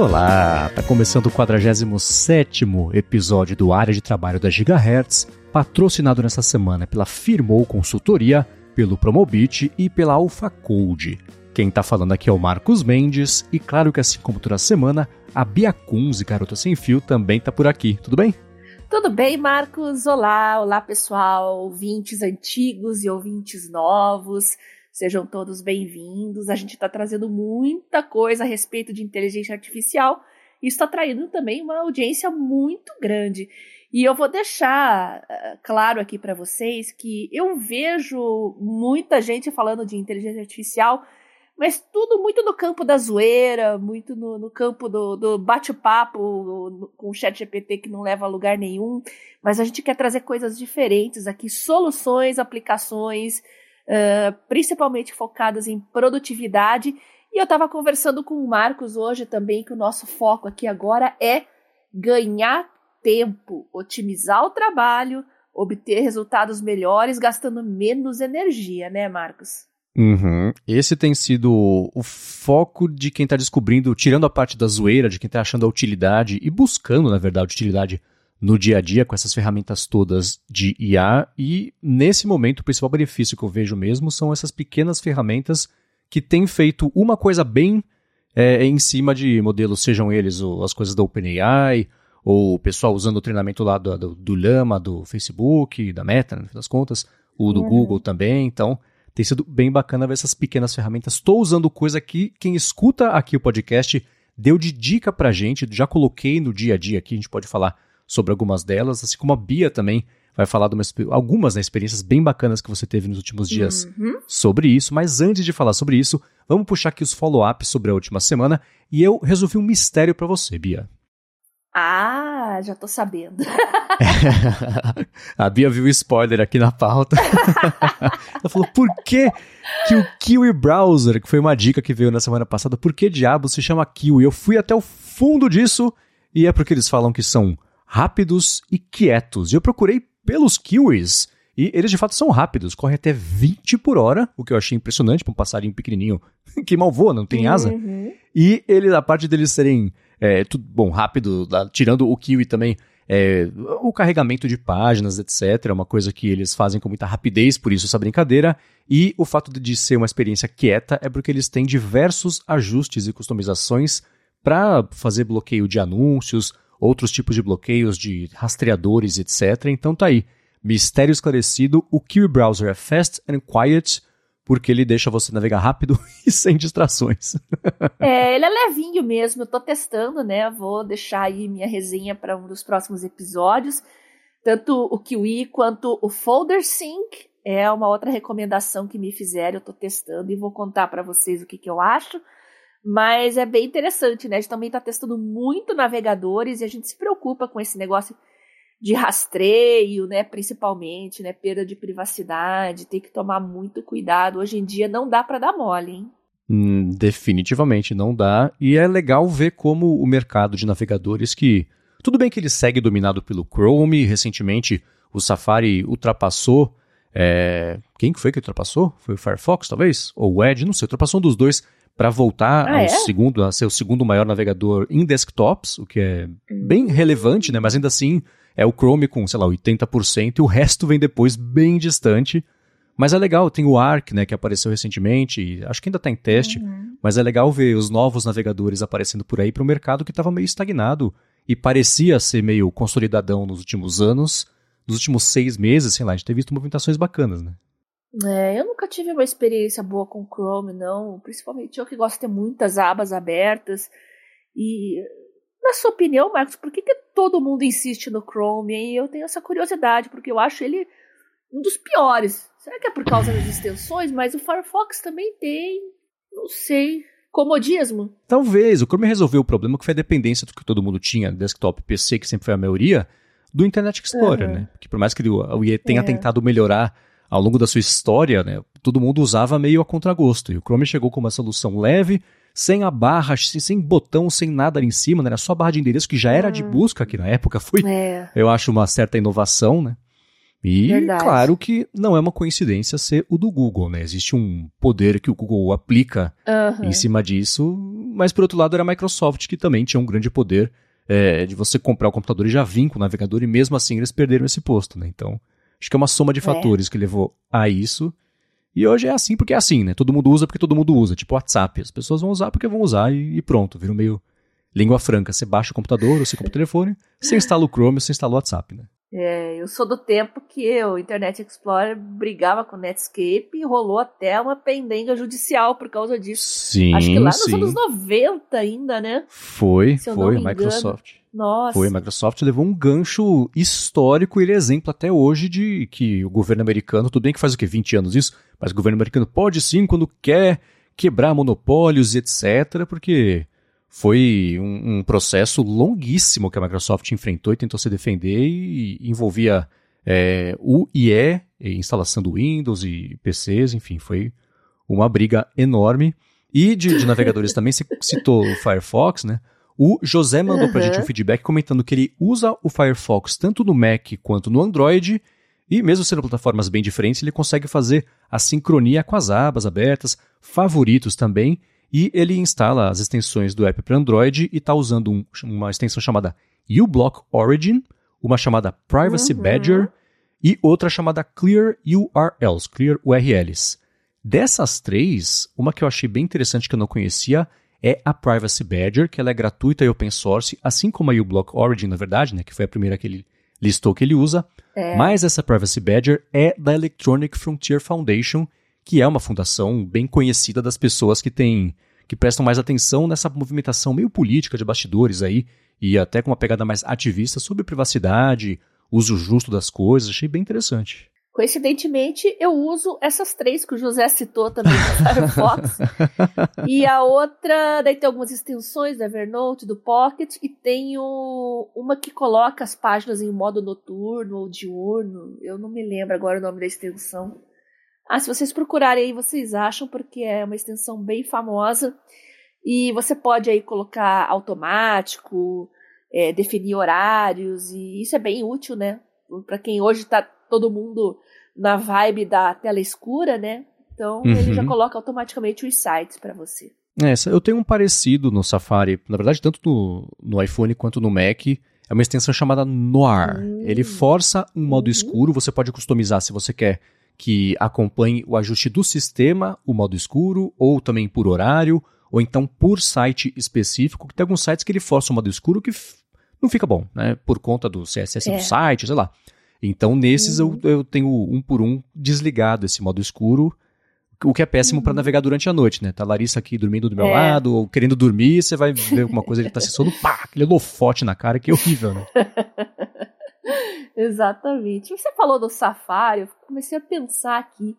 Olá, tá começando o 47 episódio do Área de Trabalho da Gigahertz, patrocinado nessa semana pela Firmou Consultoria, pelo Promobit e pela AlphaCode. Quem tá falando aqui é o Marcos Mendes e claro que assim como toda semana, a Bia Kunz Garota Sem Fio também tá por aqui, tudo bem? Tudo bem, Marcos? Olá, olá pessoal, ouvintes antigos e ouvintes novos. Sejam todos bem-vindos. A gente está trazendo muita coisa a respeito de inteligência artificial e está atraindo também uma audiência muito grande. E eu vou deixar uh, claro aqui para vocês que eu vejo muita gente falando de inteligência artificial, mas tudo muito no campo da zoeira, muito no, no campo do, do bate-papo com o chat GPT que não leva a lugar nenhum. Mas a gente quer trazer coisas diferentes aqui, soluções, aplicações uh, principalmente focadas em produtividade. E eu estava conversando com o Marcos hoje também que o nosso foco aqui agora é ganhar tempo, otimizar o trabalho, obter resultados melhores, gastando menos energia, né, Marcos? Uhum. Esse tem sido o foco de quem está descobrindo, tirando a parte da zoeira, de quem está achando a utilidade e buscando, na verdade, utilidade no dia a dia com essas ferramentas todas de IA e nesse momento o principal benefício que eu vejo mesmo são essas pequenas ferramentas que têm feito uma coisa bem é, em cima de modelos, sejam eles ou as coisas da OpenAI ou o pessoal usando o treinamento lá do, do, do Lama, do Facebook, da Meta, no fim das contas, o do uhum. Google também, então tem sido bem bacana ver essas pequenas ferramentas. Estou usando coisa que quem escuta aqui o podcast deu de dica pra gente, já coloquei no dia a dia aqui, a gente pode falar sobre algumas delas, assim como a Bia também vai falar de uma, algumas né, experiências bem bacanas que você teve nos últimos dias uhum. sobre isso. Mas antes de falar sobre isso, vamos puxar aqui os follow-ups sobre a última semana e eu resolvi um mistério para você, Bia. Ah, já tô sabendo. a Bia viu spoiler aqui na pauta. Ela falou: por que, que o Kiwi Browser, que foi uma dica que veio na semana passada, por que diabo se chama Kiwi? Eu fui até o fundo disso e é porque eles falam que são rápidos e quietos. E eu procurei pelos kiwis e eles de fato são rápidos, correm até 20 por hora, o que eu achei impressionante para um passarinho pequenininho que mal voa, não tem asa. Uhum. E ele, a parte deles serem, é, tudo, bom, rápido, tirando o kiwi também, é, o carregamento de páginas, etc. É uma coisa que eles fazem com muita rapidez, por isso essa brincadeira. E o fato de ser uma experiência quieta é porque eles têm diversos ajustes e customizações para fazer bloqueio de anúncios, outros tipos de bloqueios de rastreadores, etc. Então tá aí. Mistério esclarecido, o Kiwi Browser é fast and quiet, porque ele deixa você navegar rápido e sem distrações. é, ele é levinho mesmo, eu tô testando, né? Vou deixar aí minha resenha para um dos próximos episódios. Tanto o Kiwi quanto o Folder Sync é uma outra recomendação que me fizeram, eu tô testando e vou contar para vocês o que, que eu acho. Mas é bem interessante, né? A gente também está testando muito navegadores e a gente se preocupa com esse negócio de rastreio, né? Principalmente, né? Perda de privacidade, tem que tomar muito cuidado. Hoje em dia não dá para dar mole, hein? Hum, definitivamente não dá. E é legal ver como o mercado de navegadores que. Tudo bem que ele segue dominado pelo Chrome, recentemente o Safari ultrapassou. É... Quem foi que ultrapassou? Foi o Firefox, talvez? Ou o Edge? Não sei, ultrapassou um dos dois para voltar ah, ao é? segundo, a ser o segundo maior navegador em desktops, o que é bem hum. relevante, né? Mas ainda assim é o Chrome com, sei lá, 80% e o resto vem depois bem distante. Mas é legal, tem o Arc, né, que apareceu recentemente, acho que ainda está em teste, uhum. mas é legal ver os novos navegadores aparecendo por aí para o mercado que estava meio estagnado e parecia ser meio consolidadão nos últimos anos. Nos últimos seis meses, sei lá, a gente tem visto movimentações bacanas, né? É, eu nunca tive uma experiência boa com Chrome, não. Principalmente eu que gosto de ter muitas abas abertas. E, na sua opinião, Marcos, por que, que todo mundo insiste no Chrome? E eu tenho essa curiosidade, porque eu acho ele um dos piores. Será que é por causa das extensões? Mas o Firefox também tem, não sei, comodismo. Talvez. O Chrome resolveu o problema que foi a dependência do que todo mundo tinha, desktop, PC, que sempre foi a maioria, do Internet Explorer, uhum. né? Porque por mais que o IE tenha é. tentado melhorar ao longo da sua história, né, todo mundo usava meio a contragosto. E o Chrome chegou com uma solução leve, sem a barra, sem botão, sem nada ali em cima, né, era só a barra de endereço, que já era de hum. busca aqui na época. Foi, é. eu acho, uma certa inovação, né? E Verdade. claro que não é uma coincidência ser o do Google, né? Existe um poder que o Google aplica Aham. em cima disso, mas por outro lado era a Microsoft que também tinha um grande poder é, de você comprar o computador e já vir com o navegador e mesmo assim eles perderam esse posto, né? Então acho que é uma soma de É. fatores que levou a isso. E hoje é assim porque é assim, né? Todo mundo usa porque todo mundo usa, tipo WhatsApp. As pessoas vão usar porque vão usar e, e pronto, vira meio língua franca. Você baixa o computador, você compra o telefone, você instala o Chrome, você instala o WhatsApp, né? É, eu sou do tempo que o Internet Explorer brigava com o Netscape e rolou até uma pendenga judicial por causa disso. Sim, Acho que lá nos sim. anos 90 ainda, né? Foi, Se foi, me Microsoft. Nossa. Foi, a Microsoft levou um gancho histórico e ele é exemplo até hoje de que o governo americano, tudo bem que faz o quê, 20 anos isso, mas o governo americano pode sim quando quer quebrar monopólios e etc, porque foi um, um processo longuíssimo que a Microsoft enfrentou e tentou se defender e envolvia é, o IE, instalação do Windows e PCs, enfim, foi uma briga enorme. E de, de navegadores também, você citou o Firefox, né? O José mandou pra Uhum. gente um feedback comentando que ele usa o Firefox tanto no Mac quanto no Android, e mesmo sendo plataformas bem diferentes, ele consegue fazer a sincronia com as abas abertas, favoritos também, e ele instala as extensões do app para Android e está usando um- uma extensão chamada uBlock Origin, uma chamada Privacy Uhum. Badger e outra chamada Clear URLs, Clear URLs. Dessas três, uma que eu achei bem interessante que eu não conhecia é a Privacy Badger, que ela é gratuita e open source, assim como a uBlock Origin, na verdade, né, que foi a primeira que ele listou que ele usa. É. Mas essa Privacy Badger é da Electronic Frontier Foundation, que é uma fundação bem conhecida das pessoas que têm que prestam mais atenção nessa movimentação meio política de bastidores aí e até com uma pegada mais ativista sobre privacidade, uso justo das coisas. Achei bem interessante. Coincidentemente, eu uso essas três que o José citou também no Firefox. e a outra, daí tem algumas extensões do Evernote, do Pocket, e tenho uma que coloca as páginas em modo noturno ou diurno. Eu não me lembro agora o nome da extensão. Ah, se vocês procurarem aí, vocês acham, porque é uma extensão bem famosa. E você pode aí colocar automático, é, definir horários, e isso é bem útil, né? Para quem hoje tá todo mundo na vibe da tela escura, né? Então ele Uhum. já coloca automaticamente os sites para você. É, eu tenho um parecido no Safari, na verdade, tanto no, no iPhone quanto no Mac. É uma extensão chamada Noir. Hum. Ele força um modo Uhum. escuro, você pode customizar se você quer que acompanhe o ajuste do sistema, o modo escuro, ou também por horário, ou então por site específico. Tem alguns sites que ele força o modo escuro que não fica bom, né? Por conta do CSS É. do site, sei lá. Então, nesses Uhum. eu, eu tenho um por um desligado esse modo escuro, o que é péssimo para Uhum. navegar durante a noite, né? Tá a Larissa aqui dormindo do meu É. lado, ou querendo dormir, você vai ver alguma coisa, ele tá se sono, pá, aquele holofote na cara, que é horrível, né? Exatamente. Você falou do Safari, eu comecei a pensar aqui.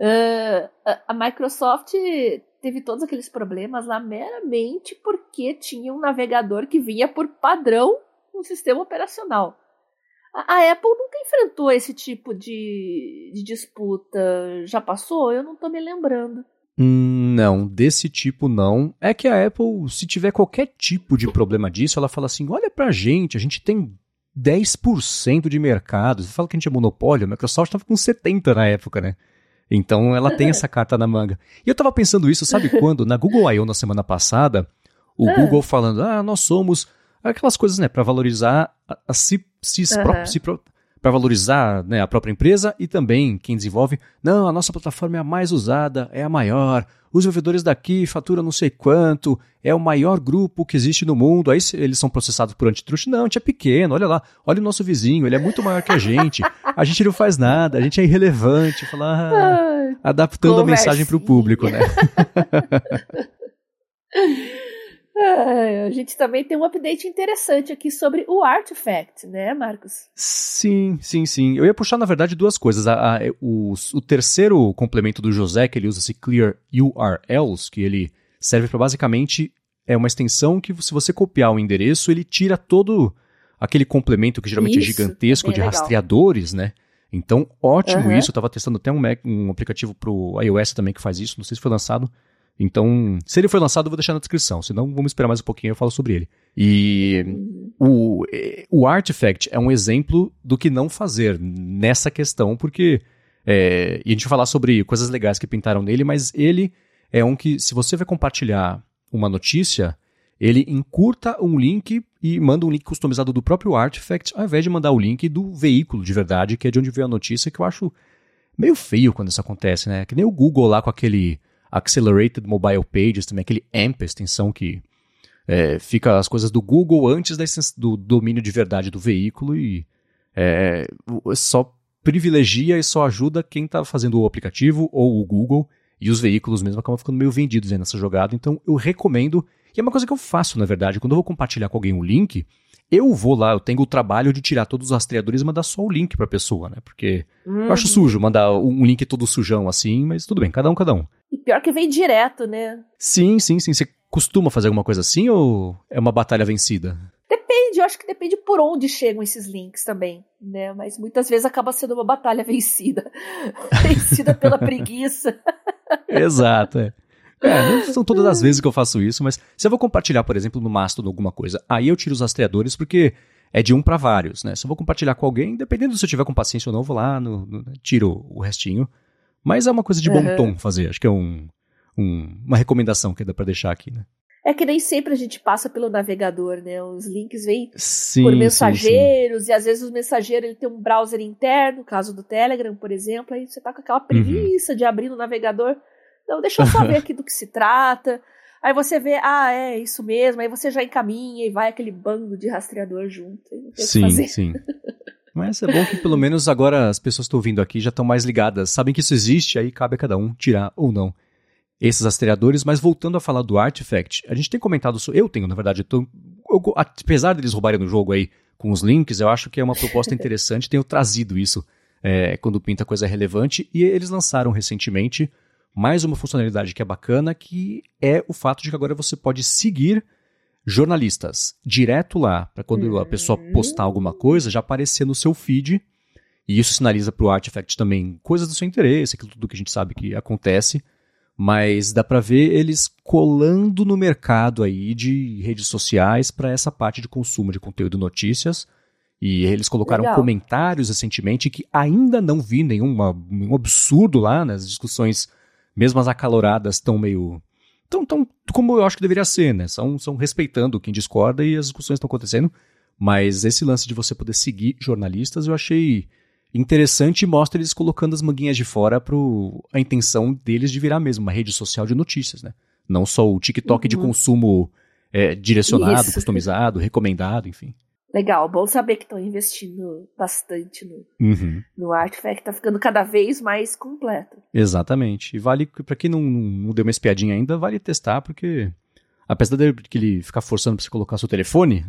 Ah, a- Microsoft teve todos aqueles problemas lá meramente porque tinha um navegador que vinha por padrão no sistema operacional. A, a Apple nunca enfrentou esse tipo de, de disputa. Já passou? Eu não tô me lembrando. Hum, não, desse tipo não. É que a Apple, se tiver qualquer tipo de problema disso, ela fala assim: olha pra gente, a gente tem 10% de mercado. Você fala que a gente é monopólio, a Microsoft tava com 70% na época, né? Então ela tem essa carta na manga. E eu tava pensando isso, sabe quando? Na Google I.O. na semana passada, o Ah. Google falando: ah, nós somos aquelas coisas, né, pra valorizar a, a si, si, Aham. pró- si pra valorizar né, a própria empresa e também quem desenvolve. Não, a nossa plataforma é a mais usada, é a maior. Os desenvolvedores daqui faturam não sei quanto, é o maior grupo que existe no mundo. Aí eles são processados por antitruste. Não, a gente é pequeno, olha lá, olha o nosso vizinho, ele é muito maior que a gente. A gente não faz nada, a gente é irrelevante. Falar, ah, adaptando a mensagem para o público, né? a gente também tem um update interessante aqui sobre o Artifact, né, Marcos? Sim, sim, sim. Eu ia puxar, na verdade, duas coisas. A- a- o, o terceiro complemento do José, que ele usa esse Clear URLs, que ele serve para basicamente é uma extensão que se você copiar o endereço, ele tira todo aquele complemento que geralmente é Isso, gigantesco bem de legal. rastreadores, né? Então, ótimo Aham. isso. Eu estava testando até um, Mac, um aplicativo para o iOS também que faz isso. Não sei se foi lançado. Então, se ele foi lançado, eu vou deixar na descrição. Senão, vamos esperar mais um pouquinho e eu falo sobre ele. E o, o Artifact é um exemplo do que não fazer nessa questão, porque. É, e a gente vai falar sobre coisas legais que pintaram nele, mas ele é um que, se você vai compartilhar uma notícia, ele encurta um link e manda um link customizado do próprio Artifact, ao invés de mandar o link do veículo de verdade, que é de onde veio a notícia, que eu acho meio feio quando isso acontece, né? Que nem o Google lá com aquele Accelerated Mobile Pages, também aquele AMP, extensão que é, fica as coisas do Google antes da, do domínio de verdade do veículo e é, só privilegia e só ajuda quem está fazendo o aplicativo ou o Google e os veículos mesmo acabam ficando meio vendidos nessa jogada. Então eu recomendo, e é uma coisa que eu faço na verdade, quando eu vou compartilhar com alguém um link, eu vou lá, eu tenho o trabalho de tirar todos os rastreadores e mandar só o link para a pessoa, né? Porque uhum. eu acho uhum. sujo mandar um link todo sujão assim, mas tudo bem, cada um, cada um. E pior que vem direto, né? Sim, sim, sim. Você costuma fazer alguma coisa assim ou é uma batalha vencida? Depende, eu acho que depende por onde chegam esses links também, né? Mas muitas vezes acaba sendo uma batalha vencida. vencida pela preguiça. Exato, é. É, não são todas as vezes que eu faço isso, mas se eu vou compartilhar, por exemplo, no Mastodon alguma coisa, aí eu tiro os rastreadores porque é de um para vários, né? Se eu vou compartilhar com alguém, dependendo se eu tiver com paciência ou não, eu vou lá, no, no, tiro o restinho. Mas é uma coisa de bom uhum. tom fazer, acho que é um, um, uma recomendação que dá para deixar aqui, né? É que nem sempre a gente passa pelo navegador, né? Os links vêm sim, por mensageiros, sim, sim. e às vezes o mensageiro ele tem um browser interno, caso do Telegram, por exemplo, aí você tá com aquela uhum. preguiça uhum. de abrir no navegador. Não, deixa eu só ver aqui do que se trata. Aí você vê, ah, é isso mesmo. Aí você já encaminha e vai aquele bando de rastreador junto. sim, sim. Mas é bom que pelo menos agora as pessoas que estão ouvindo aqui já estão mais ligadas, sabem que isso existe, aí cabe a cada um tirar ou não esses rastreadores. Mas voltando a falar do Artifact, a gente tem comentado, eu tenho na verdade, tô, eu, apesar deles roubarem no jogo aí com os links, eu acho que é uma proposta interessante, tenho trazido isso é, quando pinta coisa relevante, e eles lançaram recentemente mais uma funcionalidade que é bacana, que é o fato de que agora você pode seguir jornalistas direto lá, para quando a pessoa uhum. postar alguma coisa, já aparecer no seu feed. E isso sinaliza para o Artifact também coisas do seu interesse, aquilo tudo que a gente sabe que acontece. Mas dá para ver eles colando no mercado aí de redes sociais para essa parte de consumo de conteúdo e notícias. E eles colocaram Legal. comentários recentemente que ainda não vi nenhuma, nenhum absurdo lá nas discussões mesmo as acaloradas estão meio. Tão, tão como eu acho que deveria ser, né? São, são respeitando quem discorda e as discussões estão acontecendo. Mas esse lance de você poder seguir jornalistas eu achei interessante e mostra eles colocando as manguinhas de fora para a intenção deles de virar mesmo uma rede social de notícias, né? Não só o TikTok uhum. de consumo é, direcionado, Isso. customizado, recomendado, enfim. Legal, bom saber que estão investindo bastante no, uhum. no Artifact, tá ficando cada vez mais completo. Exatamente. E vale, para quem não, não deu uma espiadinha ainda, vale testar, porque apesar de que ele ficar forçando pra você colocar seu telefone,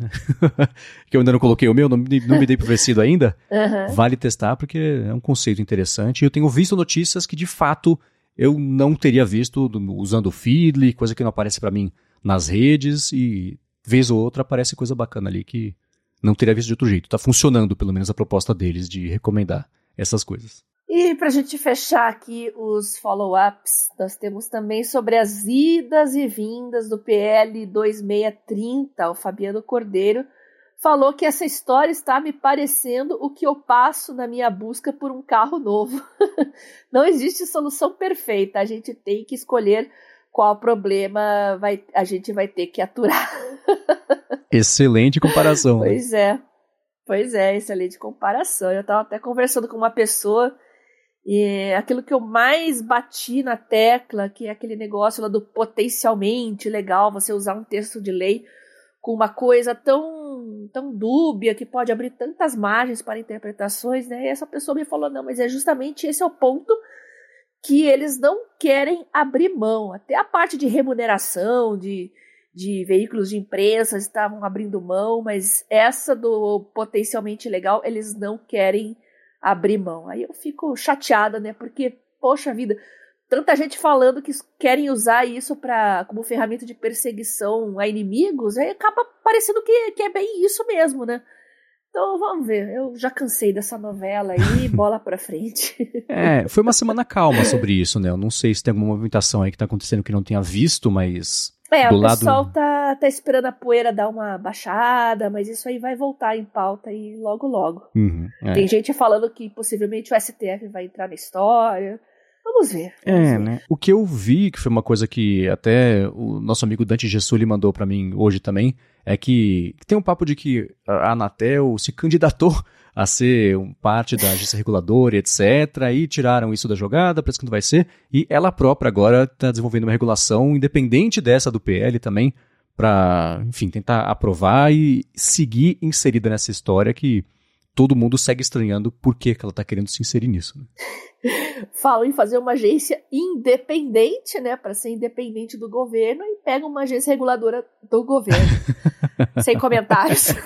que eu ainda não coloquei o meu, não, não me dei pro vencido ainda, uhum. vale testar porque é um conceito interessante. Eu tenho visto notícias que de fato eu não teria visto usando o Feedly, coisa que não aparece para mim nas redes, e vez ou outra aparece coisa bacana ali que não teria visto de outro jeito. Está funcionando, pelo menos, a proposta deles de recomendar essas coisas. E para a gente fechar aqui os follow-ups, nós temos também sobre as idas e vindas do PL 2630. O Fabiano Cordeiro falou que essa história está me parecendo o que eu passo na minha busca por um carro novo. Não existe solução perfeita, a gente tem que escolher qual problema vai, a gente vai ter que aturar. Excelente comparação. Pois é. Pois é, excelente comparação. Eu estava até conversando com uma pessoa e aquilo que eu mais bati na tecla, que é aquele negócio lá do potencialmente legal, você usar um texto de lei com uma coisa tão, tão dúbia que pode abrir tantas margens para interpretações, né? E essa pessoa me falou: não, mas é justamente esse é o ponto que eles não querem abrir mão. Até a parte de remuneração, de, de veículos de imprensa estavam abrindo mão, mas essa do potencialmente legal eles não querem abrir mão. Aí eu fico chateada, né? Porque, poxa vida, tanta gente falando que querem usar isso para como ferramenta de perseguição a inimigos, aí acaba parecendo que, que é bem isso mesmo, né? Então vamos ver, eu já cansei dessa novela aí, bola pra frente. É, foi uma semana calma sobre isso, né? Eu não sei se tem alguma movimentação aí que tá acontecendo que não tenha visto, mas. É, do o lado... pessoal tá, tá esperando a poeira dar uma baixada, mas isso aí vai voltar em pauta aí logo logo. Uhum, é. Tem gente falando que possivelmente o STF vai entrar na história. Vamos ver. Vamos É, ver. né? O que eu vi, que foi uma coisa que até o nosso amigo Dante Gessuli mandou pra mim hoje também, é que tem um papo de que a Anatel se candidatou a ser um parte da agência reguladora, etc. E tiraram isso da jogada, parece que não vai ser. E ela própria agora está desenvolvendo uma regulação independente dessa do PL também, para, enfim, tentar aprovar e seguir inserida nessa história que todo mundo segue estranhando por que, que ela está querendo se inserir nisso. né? Falam em fazer uma agência independente, né, para ser independente do governo e pega uma agência reguladora do governo. Sem comentários.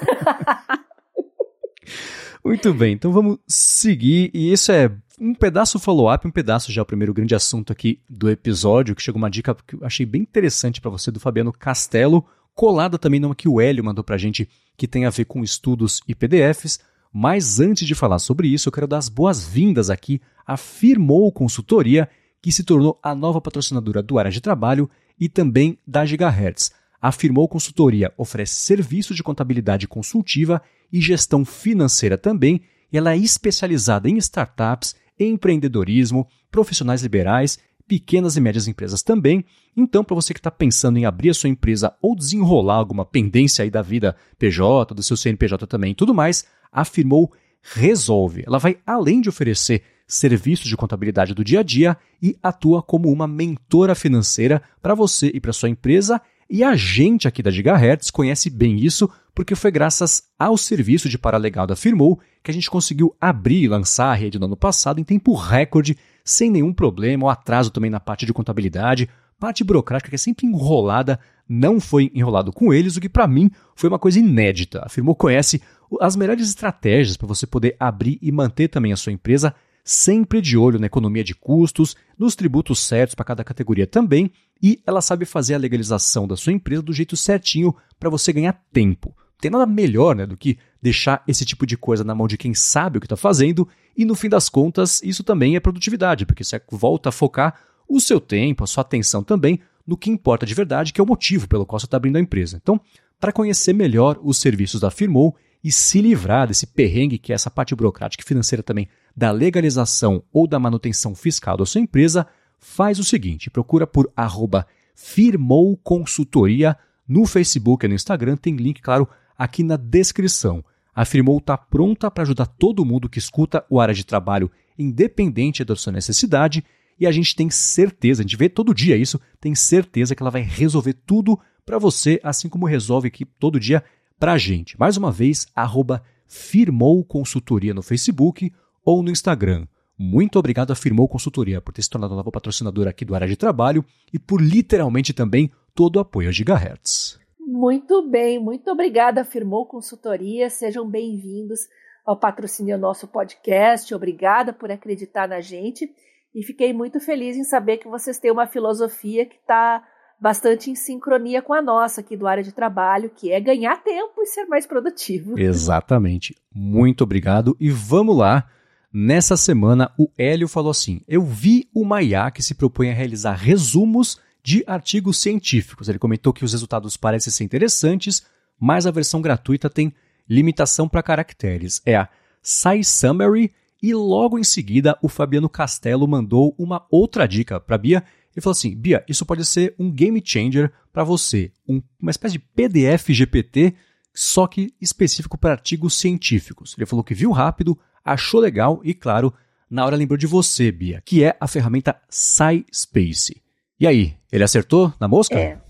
Muito bem, então vamos seguir. E isso é um pedaço follow-up, um pedaço já o primeiro grande assunto aqui do episódio, que chegou uma dica que eu achei bem interessante para você do Fabiano Castelo, colada também numa que o Hélio mandou pra gente, que tem a ver com estudos e PDFs. Mas antes de falar sobre isso, eu quero dar as boas-vindas aqui à Firmou Consultoria, que se tornou a nova patrocinadora do Área de Trabalho e também da Gigahertz. A Firmou Consultoria oferece serviços de contabilidade consultiva e gestão financeira também, ela é especializada em startups, empreendedorismo, profissionais liberais, pequenas e médias empresas também. Então, para você que está pensando em abrir a sua empresa ou desenrolar alguma pendência aí da vida PJ, do seu CNPJ também e tudo mais, a Firmou resolve. Ela vai além de oferecer serviços de contabilidade do dia a dia e atua como uma mentora financeira para você e para sua empresa. E a gente aqui da Gigahertz conhece bem isso porque foi graças ao serviço de paralegal da que a gente conseguiu abrir e lançar a rede no ano passado em tempo recorde, sem nenhum problema ou atraso também na parte de contabilidade. Parte burocrática que é sempre enrolada, não foi enrolado com eles, o que para mim foi uma coisa inédita. A Firmou conhece as melhores estratégias para você poder abrir e manter também a sua empresa sempre de olho na economia de custos, nos tributos certos para cada categoria também, e ela sabe fazer a legalização da sua empresa do jeito certinho para você ganhar tempo. Tem nada melhor né, do que deixar esse tipo de coisa na mão de quem sabe o que está fazendo, e no fim das contas, isso também é produtividade, porque você volta a focar o seu tempo, a sua atenção também no que importa de verdade, que é o motivo pelo qual você está abrindo a empresa. Então, para conhecer melhor os serviços da Firmou e se livrar desse perrengue que é essa parte burocrática e financeira também da legalização ou da manutenção fiscal da sua empresa, faz o seguinte: procura por arroba Firmou Consultoria no Facebook e no Instagram, tem link, claro, aqui na descrição. A Firmou está pronta para ajudar todo mundo que escuta o área de trabalho, independente da sua necessidade, e a gente tem certeza, a gente vê todo dia isso, tem certeza que ela vai resolver tudo para você, assim como resolve aqui todo dia para a gente. Mais uma vez, arroba Firmou Consultoria no Facebook ou no Instagram. Muito obrigado a Firmou Consultoria por ter se tornado nova patrocinadora aqui do Área de Trabalho e por literalmente também todo o apoio a Gigahertz. Muito bem, muito obrigada, Firmou Consultoria. Sejam bem-vindos ao patrocínio nosso podcast. Obrigada por acreditar na gente. E fiquei muito feliz em saber que vocês têm uma filosofia que está bastante em sincronia com a nossa aqui do área de trabalho, que é ganhar tempo e ser mais produtivo. Exatamente. Muito obrigado. E vamos lá. Nessa semana, o Hélio falou assim: Eu vi uma IA que se propõe a realizar resumos de artigos científicos. Ele comentou que os resultados parecem ser interessantes, mas a versão gratuita tem limitação para caracteres. É a SciSummary. E logo em seguida, o Fabiano Castelo mandou uma outra dica para Bia. Ele falou assim: Bia, isso pode ser um game changer para você. Um, uma espécie de PDF GPT, só que específico para artigos científicos. Ele falou que viu rápido, achou legal e, claro, na hora lembrou de você, Bia, que é a ferramenta SciSpace. E aí, ele acertou na mosca? É.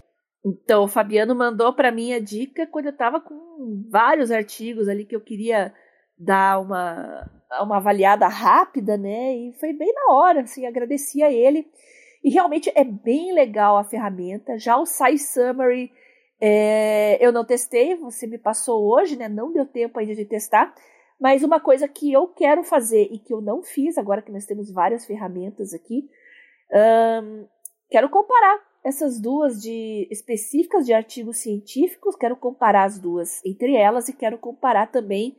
Então, o Fabiano mandou para mim a dica quando eu estava com vários artigos ali que eu queria dar uma, uma avaliada rápida, né? E foi bem na hora, assim, agradeci a ele. E realmente é bem legal a ferramenta. Já o SciSummary é, eu não testei, você me passou hoje, né? Não deu tempo ainda de testar. Mas uma coisa que eu quero fazer e que eu não fiz, agora que nós temos várias ferramentas aqui, quero comparar essas duas de específicas de artigos científicos, quero comparar as duas entre elas e quero comparar também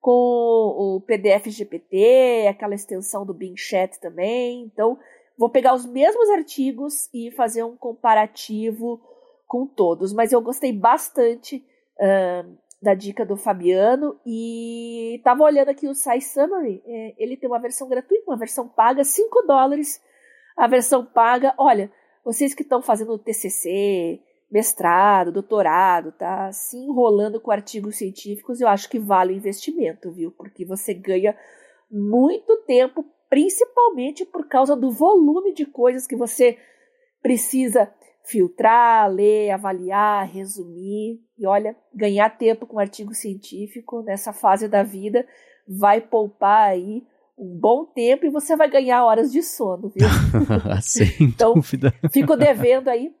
com o PDF GPT, aquela extensão do Bing Chat também. Então, vou pegar os mesmos artigos e fazer um comparativo com todos. Mas eu gostei bastante uh, da dica do Fabiano e estava olhando aqui o Sci Summary. É, ele tem uma versão gratuita, uma versão paga, 5 dólares. A versão paga, olha, vocês que estão fazendo TCC, mestrado, doutorado, tá se enrolando com artigos científicos, eu acho que vale o investimento, viu? Porque você ganha muito tempo, principalmente por causa do volume de coisas que você precisa filtrar, ler, avaliar, resumir. E olha, ganhar tempo com artigo científico nessa fase da vida vai poupar aí um bom tempo e você vai ganhar horas de sono, viu? Sem então, dúvida. Fico devendo aí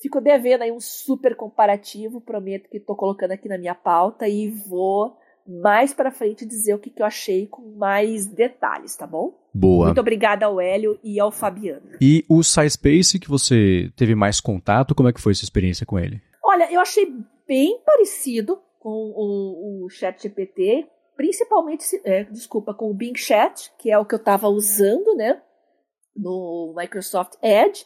Fico devendo aí um super comparativo, prometo que estou colocando aqui na minha pauta e vou mais para frente dizer o que, que eu achei com mais detalhes, tá bom? Boa. Muito obrigada ao Hélio e ao Fabiano. E o SciSpace que você teve mais contato, como é que foi essa experiência com ele? Olha, eu achei bem parecido com o, o ChatGPT, principalmente, é, desculpa, com o Bing Chat, que é o que eu estava usando, né, no Microsoft Edge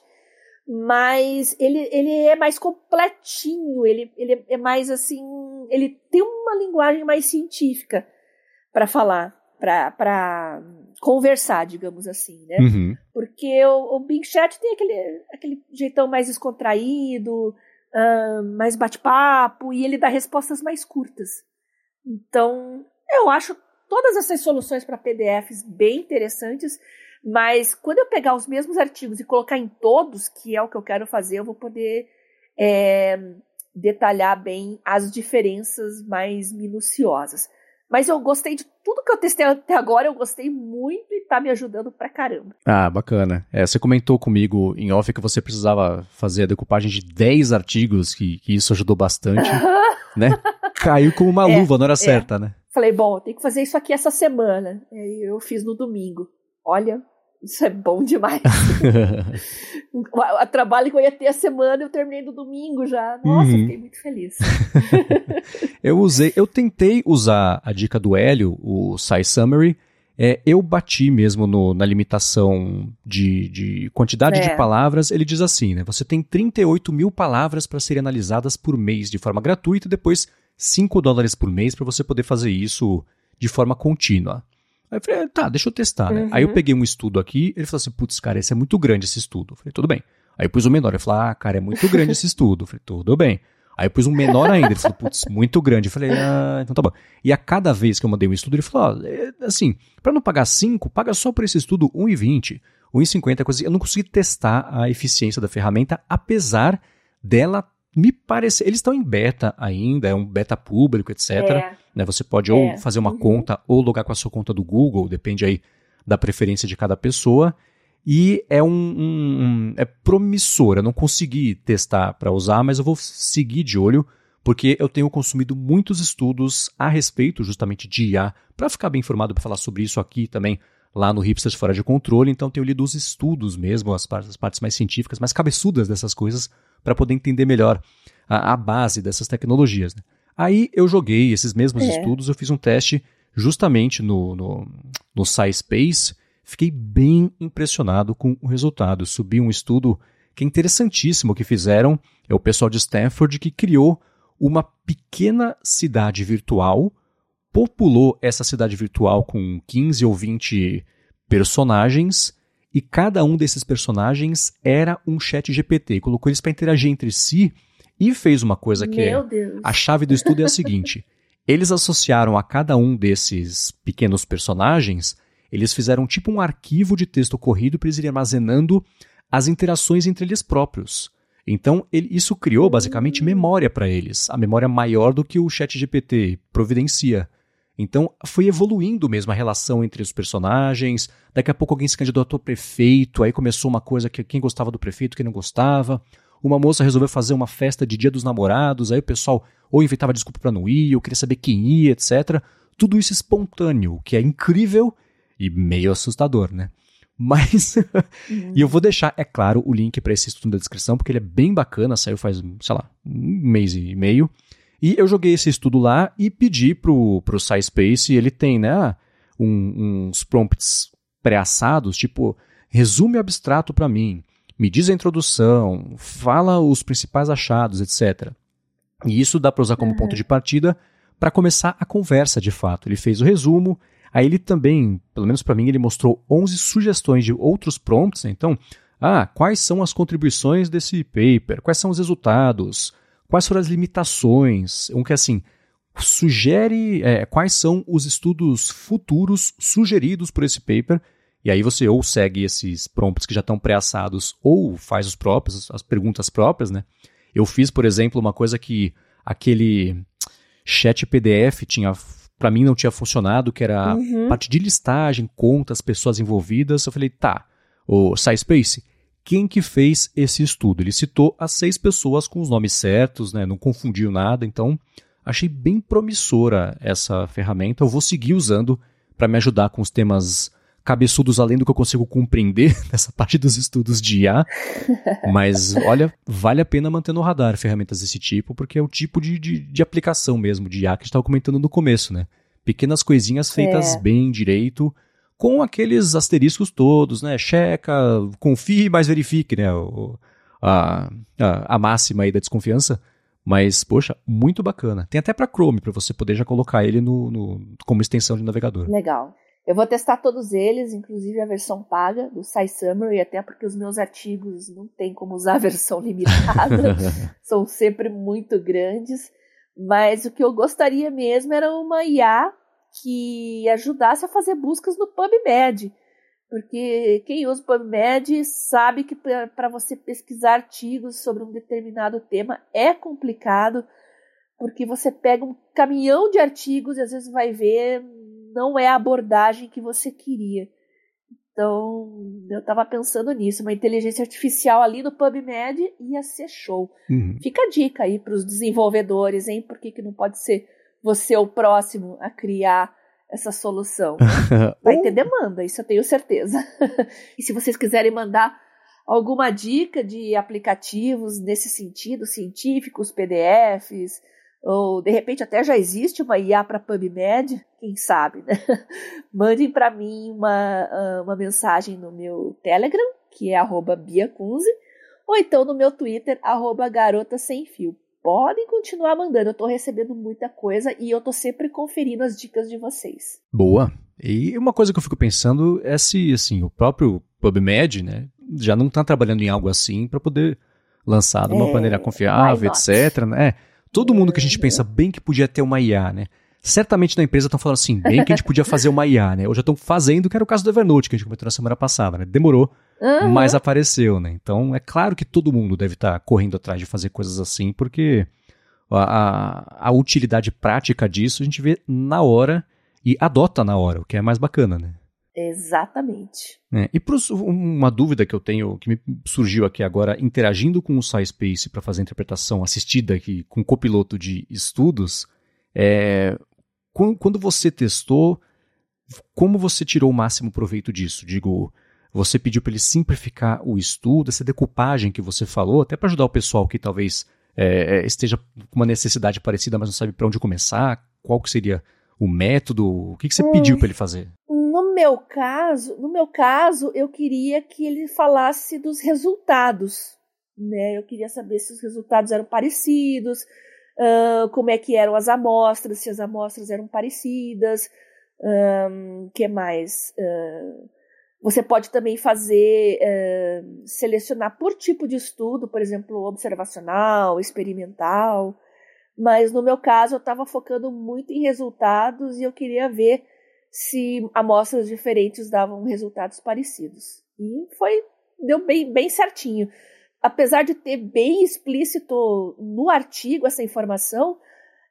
mas ele, ele é mais completinho, ele, ele é mais assim, ele tem uma linguagem mais científica para falar, para conversar, digamos assim, né? Uhum. Porque o, o Bing Chat tem aquele, aquele jeitão mais descontraído, uh, mais bate-papo, e ele dá respostas mais curtas. Então, eu acho todas essas soluções para PDFs bem interessantes. Mas quando eu pegar os mesmos artigos e colocar em todos, que é o que eu quero fazer, eu vou poder é, detalhar bem as diferenças mais minuciosas. Mas eu gostei de tudo que eu testei até agora, eu gostei muito e tá me ajudando pra caramba. Ah, bacana. É, você comentou comigo em off que você precisava fazer a decupagem de 10 artigos, que, que isso ajudou bastante, né? Caiu como uma é, luva, não era é. certa, né? Falei, bom, tem que fazer isso aqui essa semana. E eu fiz no domingo. Olha, isso é bom demais. o trabalho que eu ia ter a semana, eu terminei do domingo já. Nossa, uhum. fiquei muito feliz. eu usei, eu tentei usar a dica do Hélio, o Sci Summary. É, eu bati mesmo no, na limitação de, de quantidade é. de palavras. Ele diz assim, né? Você tem 38 mil palavras para serem analisadas por mês de forma gratuita e depois 5 dólares por mês para você poder fazer isso de forma contínua. Aí eu falei, tá, deixa eu testar, né? Uhum. Aí eu uhum. peguei um estudo aqui, ele falou assim, putz, cara, esse é muito grande esse estudo. Eu falei, tudo bem. Aí eu pus o menor, ele falou, ah, cara, é muito grande esse estudo. Eu falei, tudo bem. Aí eu pus um menor ainda, ele falou, putz, muito grande. Eu falei, ah, então tá bom. E a cada vez que eu mandei um estudo, ele falou, é, assim, para não pagar 5, paga só por esse estudo 1,20, 1,50, coisa assim. Eu não consegui testar a eficiência da ferramenta, apesar dela me parece. Eles estão em beta ainda, é um beta público, etc. É. Né? Você pode é. ou fazer uma uhum. conta ou logar com a sua conta do Google, depende aí da preferência de cada pessoa. E é um, um, um é promissor. Eu não consegui testar para usar, mas eu vou seguir de olho porque eu tenho consumido muitos estudos a respeito justamente de IA para ficar bem informado para falar sobre isso aqui também lá no Hipsters Fora de Controle. Então tenho lido os estudos mesmo, as partes, as partes mais científicas, mais cabeçudas dessas coisas para poder entender melhor a, a base dessas tecnologias. Né? Aí eu joguei esses mesmos é. estudos, eu fiz um teste justamente no, no, no SciSpace, fiquei bem impressionado com o resultado. Subi um estudo que é interessantíssimo que fizeram, é o pessoal de Stanford que criou uma pequena cidade virtual, populou essa cidade virtual com 15 ou 20 personagens e cada um desses personagens era um chat GPT. Colocou eles para interagir entre si e fez uma coisa que Meu é Deus. a chave do estudo é a seguinte: eles associaram a cada um desses pequenos personagens, eles fizeram tipo um arquivo de texto corrido para eles irem armazenando as interações entre eles próprios. Então, ele, isso criou basicamente hum. memória para eles, a memória maior do que o chat GPT providencia. Então foi evoluindo mesmo a relação entre os personagens. Daqui a pouco alguém se candidatou a prefeito, aí começou uma coisa que quem gostava do prefeito, quem não gostava. Uma moça resolveu fazer uma festa de Dia dos Namorados, aí o pessoal ou inventava desculpa para não ir, ou queria saber quem ia, etc. Tudo isso espontâneo, que é incrível e meio assustador, né? Mas. e eu vou deixar, é claro, o link para esse estudo na descrição, porque ele é bem bacana, saiu faz, sei lá, um mês e meio. E eu joguei esse estudo lá e pedi pro, pro SciSpace, ele tem, né, um, uns prompts pré-assados, tipo, resume abstrato para mim, me diz a introdução, fala os principais achados, etc. E isso dá para usar como uhum. ponto de partida para começar a conversa de fato. Ele fez o resumo, aí ele também, pelo menos para mim, ele mostrou 11 sugestões de outros prompts. Então, ah, quais são as contribuições desse paper? Quais são os resultados? Quais foram as limitações? Um que é assim, sugere é, quais são os estudos futuros sugeridos por esse paper. E aí você ou segue esses prompts que já estão pré-assados ou faz os próprios, as perguntas próprias, né? Eu fiz, por exemplo, uma coisa que aquele chat PDF tinha para mim não tinha funcionado, que era uhum. a parte de listagem, contas, pessoas envolvidas. Eu falei, tá, o SciSpace, quem que fez esse estudo? Ele citou as seis pessoas com os nomes certos, né? Não confundiu nada, então achei bem promissora essa ferramenta. Eu vou seguir usando para me ajudar com os temas cabeçudos além do que eu consigo compreender nessa parte dos estudos de IA. Mas, olha, vale a pena manter no radar ferramentas desse tipo, porque é o tipo de, de, de aplicação mesmo de IA que a gente estava comentando no começo, né? Pequenas coisinhas feitas é. bem direito, com aqueles asteriscos todos, né? Checa, confie, mas verifique, né? O, a, a, a máxima aí da desconfiança. Mas, poxa, muito bacana. Tem até para Chrome, para você poder já colocar ele no, no, como extensão de navegador. Legal. Eu vou testar todos eles, inclusive a versão paga do SciSummary, até porque os meus artigos não tem como usar a versão limitada, são sempre muito grandes. Mas o que eu gostaria mesmo era uma IA que ajudasse a fazer buscas no PubMed. Porque quem usa o PubMed sabe que para você pesquisar artigos sobre um determinado tema é complicado, porque você pega um caminhão de artigos e às vezes vai ver não é a abordagem que você queria. Então, eu estava pensando nisso, uma inteligência artificial ali no PubMed ia ser show. Uhum. Fica a dica aí para os desenvolvedores, hein? Por que, que não pode ser você o próximo a criar essa solução? Vai ter demanda, isso eu tenho certeza. e se vocês quiserem mandar alguma dica de aplicativos nesse sentido, científicos, PDFs, ou de repente até já existe uma IA para PubMed, quem sabe, né? Mandem para mim uma, ah, uma mensagem no meu Telegram, que é @biacunze, ou então no meu Twitter @garota sem fio. Podem continuar mandando, eu estou recebendo muita coisa e eu estou sempre conferindo as dicas de vocês. Boa. E uma coisa que eu fico pensando é se assim, o próprio PubMed, né, já não está trabalhando em algo assim para poder lançar de uma é, maneira confiável, etc, né? Todo mundo que a gente pensa bem que podia ter uma IA, né? Certamente na empresa estão falando assim, bem que a gente podia fazer uma IA, né? Ou já estão fazendo, que era o caso do Evernote, que a gente comentou na semana passada, né? Demorou, uhum. mas apareceu, né? Então é claro que todo mundo deve estar tá correndo atrás de fazer coisas assim, porque a, a, a utilidade prática disso a gente vê na hora e adota na hora, o que é mais bacana, né? Exatamente. É, e pros, uma dúvida que eu tenho, que me surgiu aqui agora, interagindo com o SciSpace para fazer a interpretação assistida aqui com o copiloto de estudos, é, quando você testou, como você tirou o máximo proveito disso? Digo, você pediu para ele simplificar o estudo, essa decupagem que você falou, até para ajudar o pessoal que talvez é, é, esteja com uma necessidade parecida, mas não sabe para onde começar, qual que seria o método, o que, que você hum. pediu para ele fazer? Meu caso, no meu caso, eu queria que ele falasse dos resultados, né? Eu queria saber se os resultados eram parecidos, uh, como é que eram as amostras, se as amostras eram parecidas, um, que mais? Uh, você pode também fazer, uh, selecionar por tipo de estudo, por exemplo, observacional, experimental. Mas no meu caso, eu estava focando muito em resultados e eu queria ver se amostras diferentes davam resultados parecidos. E foi deu bem, bem certinho. Apesar de ter bem explícito no artigo essa informação,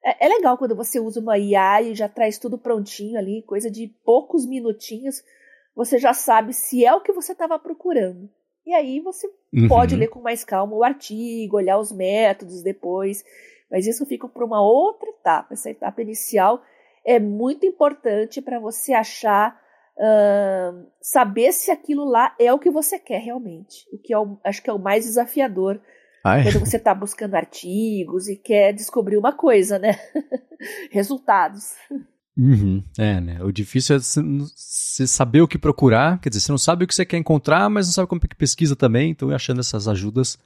é, é legal quando você usa uma IA e já traz tudo prontinho ali, coisa de poucos minutinhos, você já sabe se é o que você estava procurando. E aí você uhum. pode ler com mais calma o artigo, olhar os métodos depois. Mas isso fica para uma outra etapa. Essa etapa inicial é muito importante para você achar, uh, saber se aquilo lá é o que você quer realmente. O que é o, acho que é o mais desafiador é? Quando você está buscando artigos e quer descobrir uma coisa, né? Resultados. Uhum, é, né? O difícil é você saber o que procurar, quer dizer, você não sabe o que você quer encontrar, mas não sabe como é que pesquisa também, então achando essas ajudas.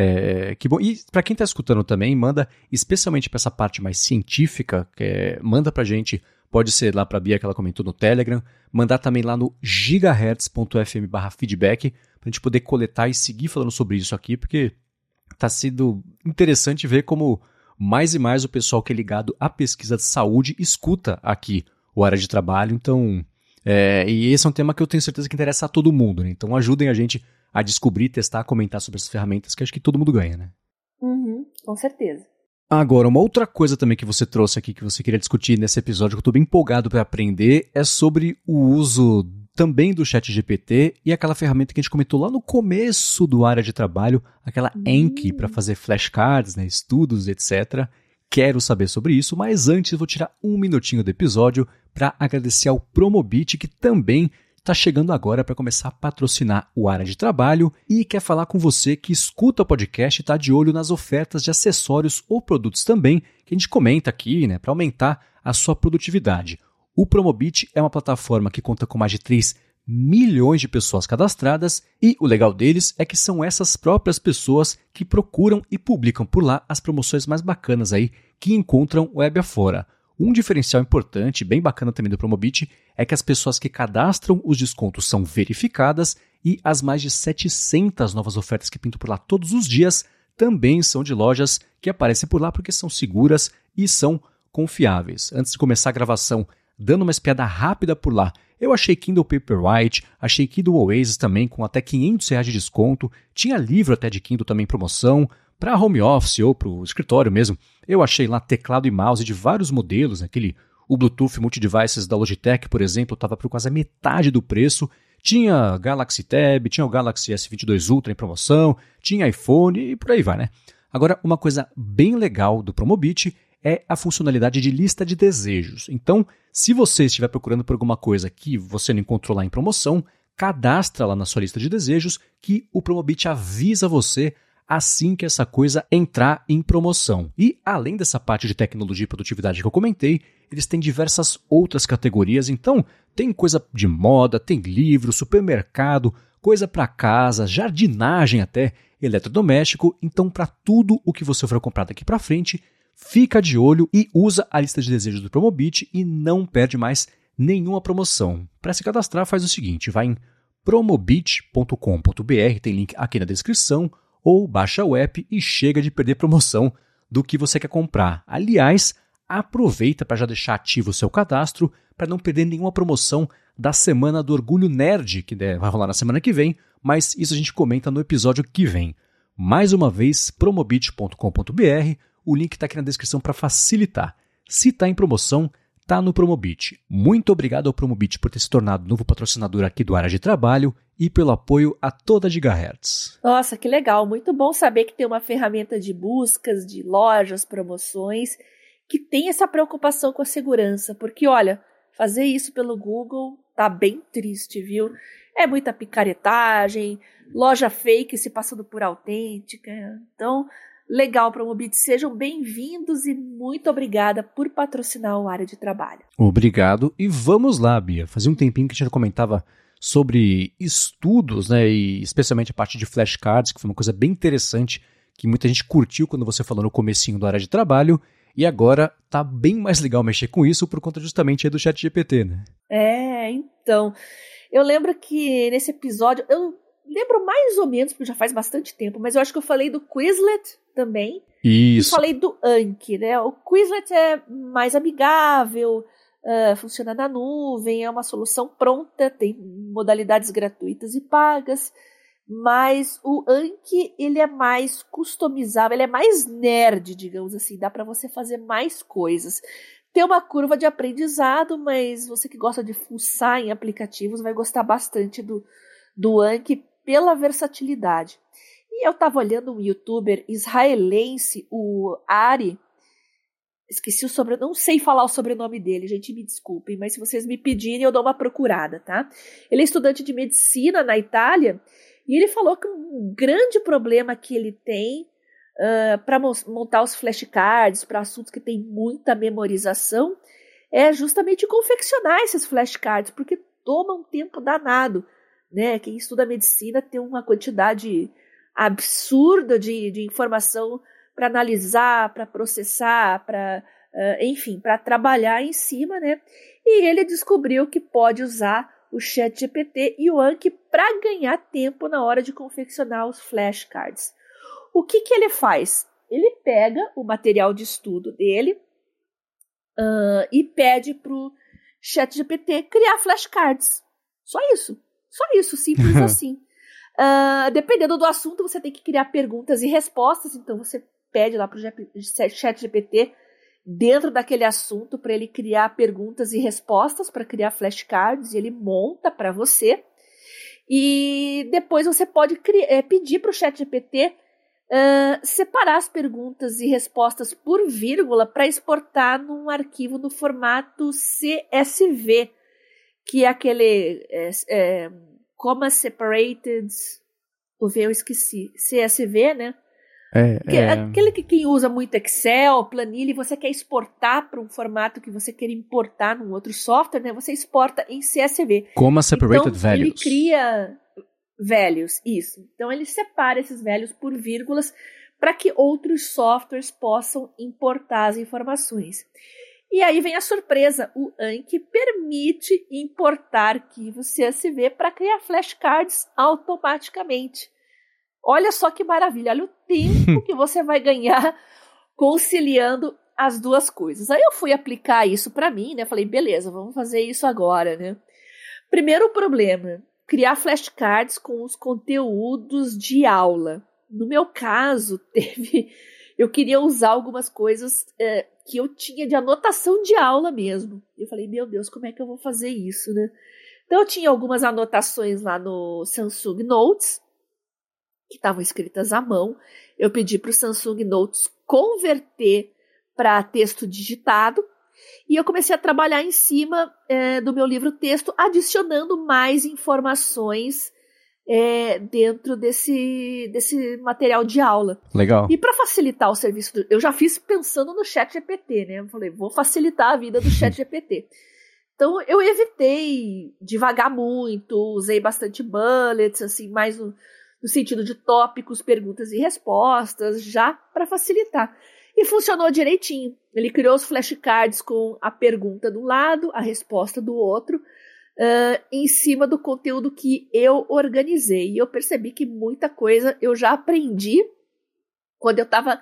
É, que bom. E para quem está escutando também, manda, especialmente para essa parte mais científica, é, manda pra gente, pode ser lá pra Bia que ela comentou no Telegram, mandar também lá no gigahertz.fm barra feedback, pra gente poder coletar e seguir falando sobre isso aqui, porque tá sendo interessante ver como mais e mais o pessoal que é ligado à pesquisa de saúde escuta aqui o área de trabalho. Então, é, e esse é um tema que eu tenho certeza que interessa a todo mundo. Né? Então, ajudem a gente a descobrir, testar, comentar sobre essas ferramentas, que acho que todo mundo ganha, né? Uhum, com certeza. Agora, uma outra coisa também que você trouxe aqui que você queria discutir nesse episódio, que eu estou bem empolgado para aprender, é sobre o uso também do Chat GPT e aquela ferramenta que a gente comentou lá no começo do área de trabalho, aquela uhum. Enki para fazer flashcards, né, estudos, etc. Quero saber sobre isso, mas antes vou tirar um minutinho do episódio para agradecer ao Promobit que também está chegando agora para começar a patrocinar o área de trabalho e quer falar com você que escuta o podcast e está de olho nas ofertas de acessórios ou produtos também que a gente comenta aqui, né, para aumentar a sua produtividade. O Promobit é uma plataforma que conta com mais de 3 milhões de pessoas cadastradas e o legal deles é que são essas próprias pessoas que procuram e publicam por lá as promoções mais bacanas aí que encontram web afora. Um diferencial importante, bem bacana também do Promobit, é que as pessoas que cadastram os descontos são verificadas e as mais de 700 novas ofertas que pintam por lá todos os dias também são de lojas que aparecem por lá porque são seguras e são confiáveis. Antes de começar a gravação dando uma espiada rápida por lá. Eu achei Kindle Paperwhite, achei Kindle Oasis também com até 500 reais de desconto, tinha livro até de Kindle também em promoção, para home office ou para o escritório mesmo. Eu achei lá teclado e mouse de vários modelos, aquele o Bluetooth Multidevices da Logitech, por exemplo, estava por quase a metade do preço. Tinha Galaxy Tab, tinha o Galaxy S22 Ultra em promoção, tinha iPhone e por aí vai, né? Agora, uma coisa bem legal do Promobit é a funcionalidade de lista de desejos. Então, se você estiver procurando por alguma coisa que você não encontrou lá em promoção, cadastra lá na sua lista de desejos que o Promobit avisa você assim que essa coisa entrar em promoção. E além dessa parte de tecnologia e produtividade que eu comentei, eles têm diversas outras categorias. Então, tem coisa de moda, tem livro, supermercado, coisa para casa, jardinagem até, eletrodoméstico. Então, para tudo o que você for comprar daqui para frente, Fica de olho e usa a lista de desejos do Promobit e não perde mais nenhuma promoção. Para se cadastrar, faz o seguinte: vai em promobit.com.br, tem link aqui na descrição, ou baixa o app e chega de perder promoção do que você quer comprar. Aliás, aproveita para já deixar ativo o seu cadastro para não perder nenhuma promoção da Semana do Orgulho Nerd, que vai rolar na semana que vem, mas isso a gente comenta no episódio que vem. Mais uma vez, promobit.com.br o link está aqui na descrição para facilitar. Se está em promoção, tá no Promobit. Muito obrigado ao Promobit por ter se tornado novo patrocinador aqui do Área de Trabalho e pelo apoio a toda a Gigahertz. Nossa, que legal. Muito bom saber que tem uma ferramenta de buscas, de lojas, promoções, que tem essa preocupação com a segurança. Porque, olha, fazer isso pelo Google tá bem triste, viu? É muita picaretagem, loja fake se passando por autêntica. Então, legal para o Mobit. Sejam bem-vindos e muito obrigada por patrocinar o área de trabalho. Obrigado. E vamos lá, Bia. Fazia um tempinho que a gente comentava sobre estudos, né, e especialmente a parte de flashcards, que foi uma coisa bem interessante que muita gente curtiu quando você falou no comecinho do área de trabalho. E agora tá bem mais legal mexer com isso por conta justamente do chat GPT, né? É, então. Eu lembro que nesse episódio, eu lembro mais ou menos, porque já faz bastante tempo, mas eu acho que eu falei do Quizlet também. Isso. E falei do Anki, né? O Quizlet é mais amigável, uh, funciona na nuvem, é uma solução pronta, tem modalidades gratuitas e pagas. Mas o Anki, ele é mais customizável, ele é mais nerd, digamos assim, dá para você fazer mais coisas. Tem uma curva de aprendizado, mas você que gosta de fuçar em aplicativos vai gostar bastante do, do Anki pela versatilidade. E eu estava olhando um youtuber israelense, o Ari, esqueci o sobrenome, não sei falar o sobrenome dele, gente, me desculpem, mas se vocês me pedirem, eu dou uma procurada, tá? Ele é estudante de medicina na Itália E ele falou que um grande problema que ele tem uh, para montar os flashcards para assuntos que tem muita memorização é justamente confeccionar esses flashcards, porque toma um tempo danado. Né? Quem estuda medicina tem uma quantidade absurda de, de informação para analisar, para processar, para uh, enfim, para trabalhar em cima, né? E ele descobriu que pode usar o Chat GPT e o Anki para ganhar tempo na hora de confeccionar os flashcards. O que, que ele faz? Ele pega o material de estudo dele uh, e pede para o Chat GPT criar flashcards. Só isso. Só isso, simples assim. Uh, dependendo do assunto, você tem que criar perguntas e respostas. Então você pede lá para o Chat GPT dentro daquele assunto para ele criar perguntas e respostas para criar flashcards e ele monta para você. E depois você pode é, pedir para o ChatGPT uh, separar as perguntas e respostas por vírgula para exportar num arquivo no formato CSV, que é aquele é, é, comma separated, eu esqueci, CSV, né? É, é... Aquele que quem usa muito Excel, planilha, e você quer exportar para um formato que você quer importar num outro software, né? Você exporta em CSV. Como a separated então, values. Ele cria values, isso. Então ele separa esses values por vírgulas para que outros softwares possam importar as informações. E aí vem a surpresa, o Anki permite importar arquivos CSV para criar flashcards automaticamente. Olha só que maravilha, olha o tempo que você vai ganhar conciliando as duas coisas. Aí eu fui aplicar isso para mim, né? Falei, beleza, vamos fazer isso agora, né? Primeiro problema, criar flashcards com os conteúdos de aula. No meu caso, teve. Eu queria usar algumas coisas é, que eu tinha de anotação de aula mesmo. Eu falei, meu Deus, como é que eu vou fazer isso, né? Então eu tinha algumas anotações lá no Samsung Notes, que estavam escritas à mão. Eu pedi para o Samsung Notes converter para texto digitado e eu comecei a trabalhar em cima é, do meu livro texto, adicionando mais informações é, dentro desse, desse material de aula. Legal. E para facilitar o serviço, do, eu já fiz pensando no Chat GPT, né? Eu falei, vou facilitar a vida do Chat GPT. Então eu evitei devagar muito, usei bastante bullets, assim, mais no, no sentido de tópicos, perguntas e respostas, já para facilitar. E funcionou direitinho. Ele criou os flashcards com a pergunta do lado, a resposta do outro, uh, em cima do conteúdo que eu organizei. E eu percebi que muita coisa eu já aprendi quando eu estava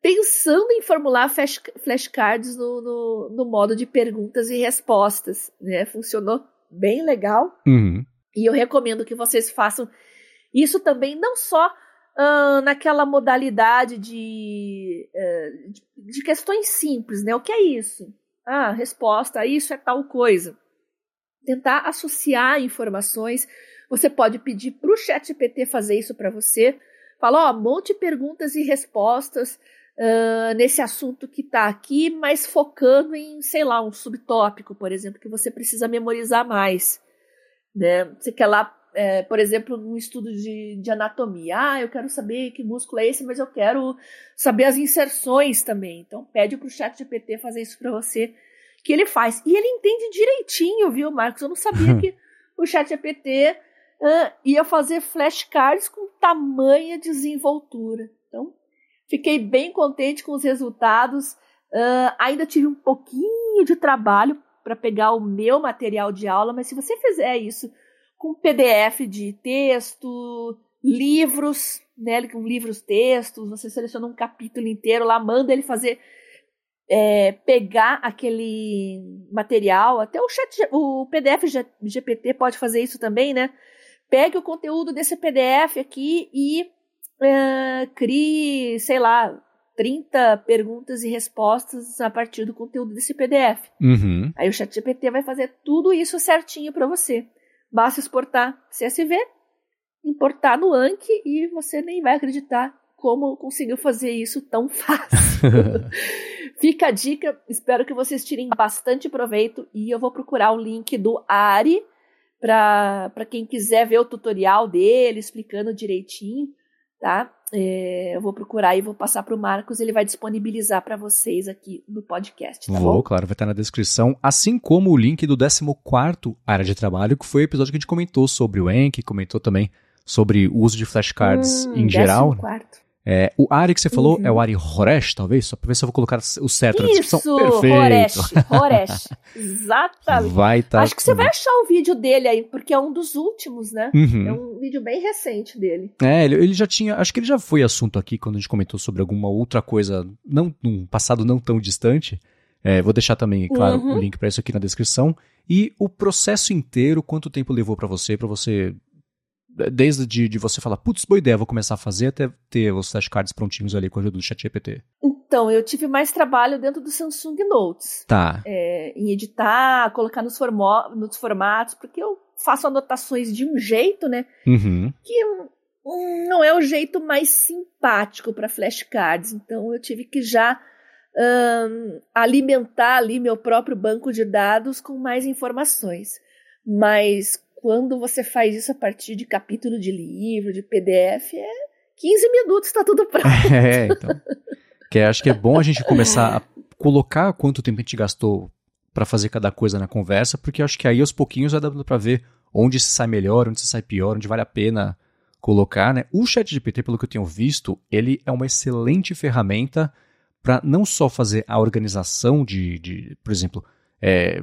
pensando em formular flash, flashcards no, no, no, modo de perguntas e respostas. Né? Funcionou bem legal. Uhum. E eu recomendo que vocês façam isso também não só uh, naquela modalidade de, uh, de, de, questões simples, né? O que é isso? Ah, resposta, isso é tal coisa. Tentar associar informações. Você pode pedir para o ChatGPT fazer isso para você. Fala, ó, monte perguntas e respostas uh, nesse assunto que está aqui, mas focando em, sei lá, um subtópico, por exemplo, que você precisa memorizar mais. Né? Você quer lá é, por exemplo, num estudo de, de anatomia. Ah, eu quero saber que músculo é esse, mas eu quero saber as inserções também. Então, pede para o chat GPT fazer isso para você, que ele faz. E ele entende direitinho, viu, Marcos? Eu não sabia que o chat GPT uh, ia fazer flashcards com tamanha desenvoltura. Então, fiquei bem contente com os resultados. Uh, ainda tive um pouquinho de trabalho para pegar o meu material de aula, mas se você fizer isso com PDF de texto, livros, né, com livros textos, você seleciona um capítulo inteiro lá, manda ele fazer é, pegar aquele material, até o chat, o PDF GPT pode fazer isso também, né? Pegue o conteúdo desse PDF aqui e é, crie, sei lá, 30 perguntas e respostas a partir do conteúdo desse PDF. Uhum. Aí o chat GPT vai fazer tudo isso certinho para você. Basta exportar CSV, importar no Anki e você nem vai acreditar como conseguiu fazer isso tão fácil. Fica a dica, espero que vocês tirem bastante proveito e eu vou procurar o link do Ari para quem quiser ver o tutorial dele, explicando direitinho, tá? É, eu vou procurar e vou passar para o Marcos, ele vai disponibilizar para vocês aqui no podcast, tá vou, bom? claro, vai estar na descrição, assim como o link do 14º Área de Trabalho, que foi o episódio que a gente comentou sobre o Enk, comentou também sobre o uso de flashcards hum, em geral. 14º. É, o Ari que você falou Uhum. é o Ari Horesh, talvez? Só pra ver se eu vou colocar o certo na descrição. Isso, Perfeito. Horesh, Horesh. Exatamente. Vai estar. Acho que você vai achar o vídeo dele aí, porque é um dos últimos, né? Uhum. É um vídeo bem recente dele. É, ele, ele já tinha. Acho que ele já foi assunto aqui quando a gente comentou sobre alguma outra coisa, não num passado não tão distante. É, vou deixar também, claro, Uhum. o link pra isso aqui na descrição. E o processo inteiro, quanto tempo levou pra você, pra você. Desde de, de você falar, putz, boa ideia, vou começar a fazer, até ter os flashcards prontinhos ali com a ajuda do ChatGPT. Então, eu tive mais trabalho dentro do Samsung Notes. Tá. é, em editar, colocar nos, formo- nos formatos, porque eu faço anotações de um jeito, né? Uhum. Que hum, não é o jeito mais simpático para flashcards. Então eu tive que já alimentar ali meu próprio banco de dados com mais informações. Mas quando você faz isso a partir de capítulo de livro, de PDF, é 15 minutos, está tudo pronto. É, então. Que é- acho que é bom a gente começar a colocar quanto tempo a gente gastou pra fazer cada coisa na conversa, porque acho que aí aos pouquinhos vai dando pra ver onde se sai melhor, onde se sai pior, onde vale a pena colocar, né? O ChatGPT, pelo que eu tenho visto, ele é uma excelente ferramenta para não só fazer a organização de, de por exemplo, é,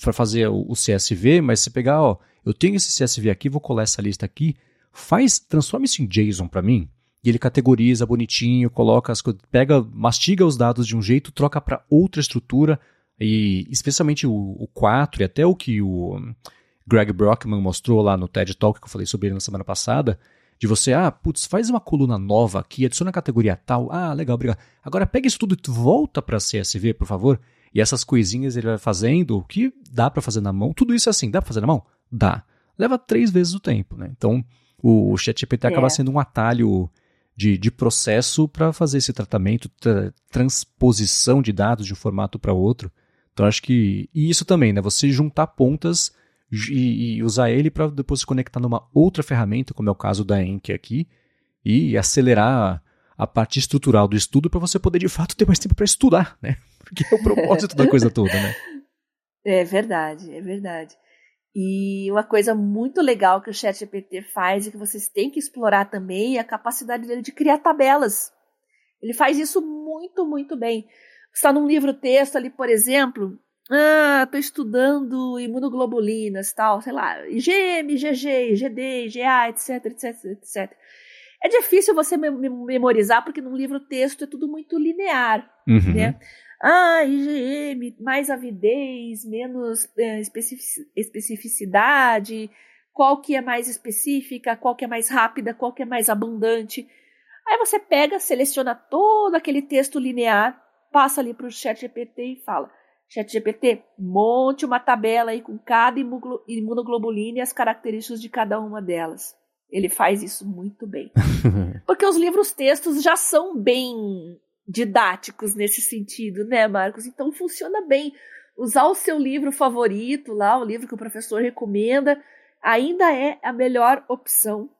para fazer o, o CSV, mas se pegar, ó, eu tenho esse CSV aqui, vou colar essa lista aqui, faz, transforma isso em JSON para mim, e ele categoriza bonitinho, coloca as pega, mastiga os dados de um jeito, troca para outra estrutura, e especialmente o, o 4 e até o que o Greg Brockman mostrou lá no TED Talk que eu falei sobre ele na semana passada, de você, ah, putz, faz uma coluna nova aqui, adiciona a categoria tal, ah, legal, obrigado. Agora pega isso tudo e volta para CSV, por favor, e essas coisinhas ele vai fazendo, o que dá para fazer na mão, tudo isso é assim, dá para fazer na mão? Dá. Leva três vezes o tempo, né? Então, o, o ChatGPT É. acaba sendo um atalho de, de processo para fazer esse tratamento, tra- transposição de dados de um formato para outro. Então acho que. E isso também, né? Você juntar pontas e, e usar ele para depois se conectar numa outra ferramenta, como é o caso da Enki aqui, e acelerar a parte estrutural do estudo para você poder de fato ter mais tempo para estudar, né? Porque é o propósito da coisa toda, né? É verdade, é verdade. E uma coisa muito legal que o ChatGPT faz e que vocês têm que explorar também é a capacidade dele de criar tabelas. Ele faz isso muito, muito bem. Você está num livro-texto ali, por exemplo, ah, estou estudando imunoglobulinas, tal, sei lá, IgM, IgG, IgD, IgA, etc, etc, etc. É difícil você mem- mem- memorizar porque num livro-texto é tudo muito linear Uhum. né? Ah, IgM, mais avidez, menos eh, especifici- especificidade, qual que é mais específica, qual que é mais rápida, qual que é mais abundante. Aí você pega, seleciona todo aquele texto linear, passa ali para o ChatGPT e fala: ChatGPT, monte uma tabela aí com cada imunoglobulina e as características de cada uma delas. Ele faz isso muito bem. Porque os livros textos já são bem didáticos nesse sentido, né, Marcos? Então funciona bem. Usar o seu livro favorito lá, o livro que o professor recomenda, ainda é a melhor opção.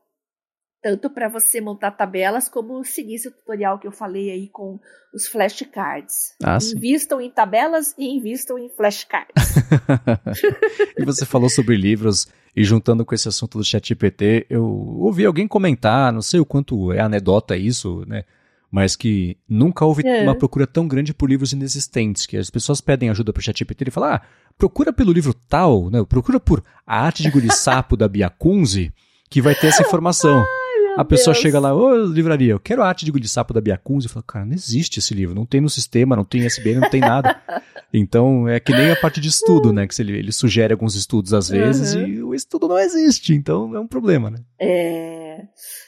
Tanto para você montar tabelas, como seguir esse tutorial que eu falei aí com os flashcards. Ah, sim. Invistam em tabelas e invistam em flashcards. e você falou sobre livros, e juntando com esse assunto do ChatGPT, eu ouvi alguém comentar, não sei o quanto é anedota isso, né? Mas que nunca houve É. uma procura tão grande por livros inexistentes, que as pessoas pedem ajuda pro ChatGPT e falam, ah, procura pelo livro tal, né? Procura por A Arte de Engolir Sapo da Bia Kunze, que vai ter essa informação. Meu A pessoa Deus. chega lá, ô livraria, eu quero a arte de engolir sapo da Bia Kunze. Eu falo, cara, não existe esse livro, não tem no sistema, não tem ISBN, não tem nada. Então é que nem a parte de estudo, né? Que ele, ele sugere alguns estudos às vezes Uhum. e o estudo não existe, então é um problema, né? É...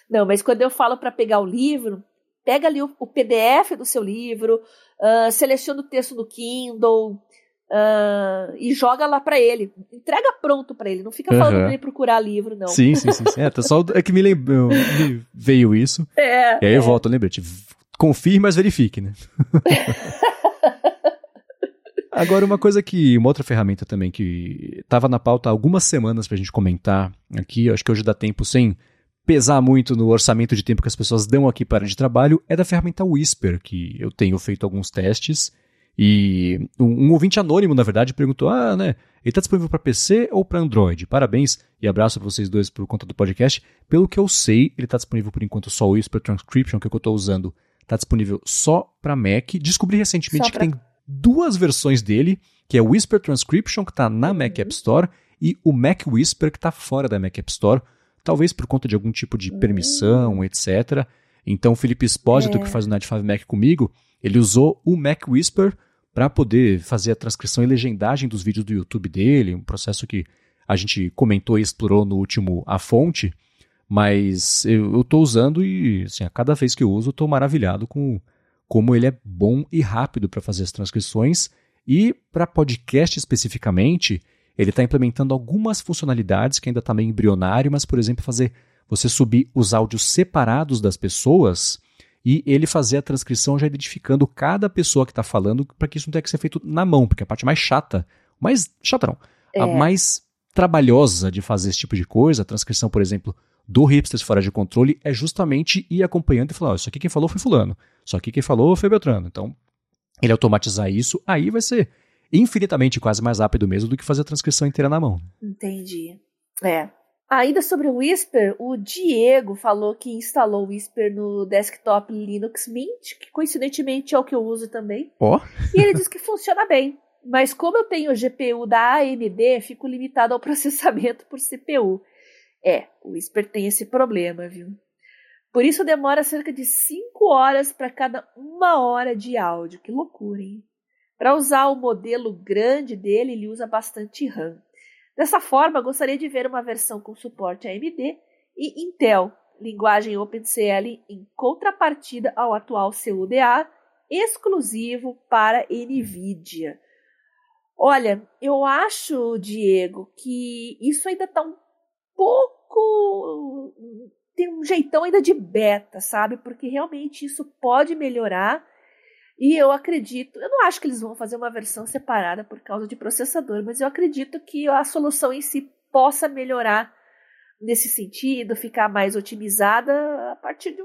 Não, mas quando eu falo para pegar o livro, pega ali o, o PDF do seu livro, ah, seleciona o texto do Kindle ah, e joga lá para ele. Entrega pronto para ele, não fica falando Uhum. para ele procurar livro, não. Sim, sim, sim. sim. É, tá só, é que me, lembrou, me veio isso. É, E aí eu é. volto, lembrete. Confirme, mas verifique, né? Agora, uma coisa que. Uma outra ferramenta também que estava na pauta há algumas semanas para a gente comentar aqui, acho que hoje dá tempo sem pesar muito no orçamento de tempo que as pessoas dão aqui para de trabalho, é da ferramenta Whisper, que eu tenho feito alguns testes. E um, um ouvinte anônimo, na verdade, perguntou: ah, né? Ele está disponível para PC ou para Android? Parabéns e abraço para vocês dois por conta do podcast. Pelo que eu sei, ele está disponível por enquanto só o Whisper Transcription, que é o que eu estou usando, está disponível só para Mac. Descobri recentemente pra... que tem duas versões dele, que é o Whisper Transcription, que está na uhum. Mac App Store, e o Mac Whisper, que está fora da Mac App Store talvez por conta de algum tipo de permissão, uhum. etc. Então, o Felipe Espósito, é. que faz o Night 5 Mac comigo, ele usou o Mac Whisper para poder fazer a transcrição e legendagem dos vídeos do YouTube dele, um processo que a gente comentou e explorou no último A Fonte, mas eu estou usando e assim, a cada vez que eu uso, estou maravilhado com como ele é bom e rápido para fazer as transcrições. E para podcast especificamente, ele está implementando algumas funcionalidades que ainda está meio embrionário, mas, por exemplo, fazer você subir os áudios separados das pessoas e ele fazer a transcrição já identificando cada pessoa que está falando para que isso não tenha que ser feito na mão, porque a parte mais chata, mais chata não, é. a mais trabalhosa de fazer esse tipo de coisa, a transcrição, por exemplo, do Hipsters Fora de Controle, é justamente ir acompanhando e falar, oh, isso aqui quem falou foi fulano, isso aqui quem falou foi Beltrano. Então, ele automatizar isso, aí vai ser infinitamente quase mais rápido mesmo do que fazer a transcrição inteira na mão. Entendi. É. Ainda sobre o Whisper, o Diego falou que instalou o Whisper no desktop Linux Mint, que coincidentemente é o que eu uso também. Ó. Oh. E ele diz que funciona bem. Mas como eu tenho o GPU da AMD, fico limitado ao processamento por CPU. É, o Whisper tem esse problema, viu? Por isso demora cerca de 5 horas para cada uma hora de áudio. Que loucura, hein? Para usar o modelo grande dele, ele usa bastante RAM. Dessa forma, gostaria de ver uma versão com suporte AMD e Intel, linguagem OpenCL em contrapartida ao atual CUDA, exclusivo para NVIDIA. Olha, eu acho, Diego, que isso ainda está um pouco. tem um jeitão ainda de beta, sabe? Porque realmente isso pode melhorar e eu acredito, eu não acho que eles vão fazer uma versão separada por causa de processador, mas eu acredito que a solução em si possa melhorar nesse sentido, ficar mais otimizada a partir do,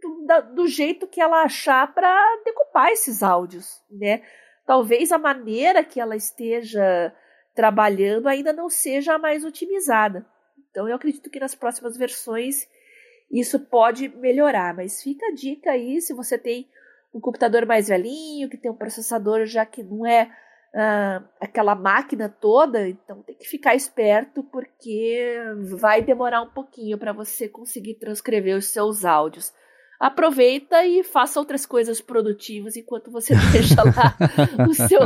do, do jeito que ela achar para decupar esses áudios, né? Talvez a maneira que ela esteja trabalhando ainda não seja a mais otimizada. Então eu acredito que nas próximas versões isso pode melhorar, mas fica a dica aí se você tem um computador mais velhinho, que tem um processador já que não é uh, aquela máquina toda, então tem que ficar esperto porque vai demorar um pouquinho para você conseguir transcrever os seus áudios. Aproveita e faça outras coisas produtivas enquanto você deixa lá o, seu,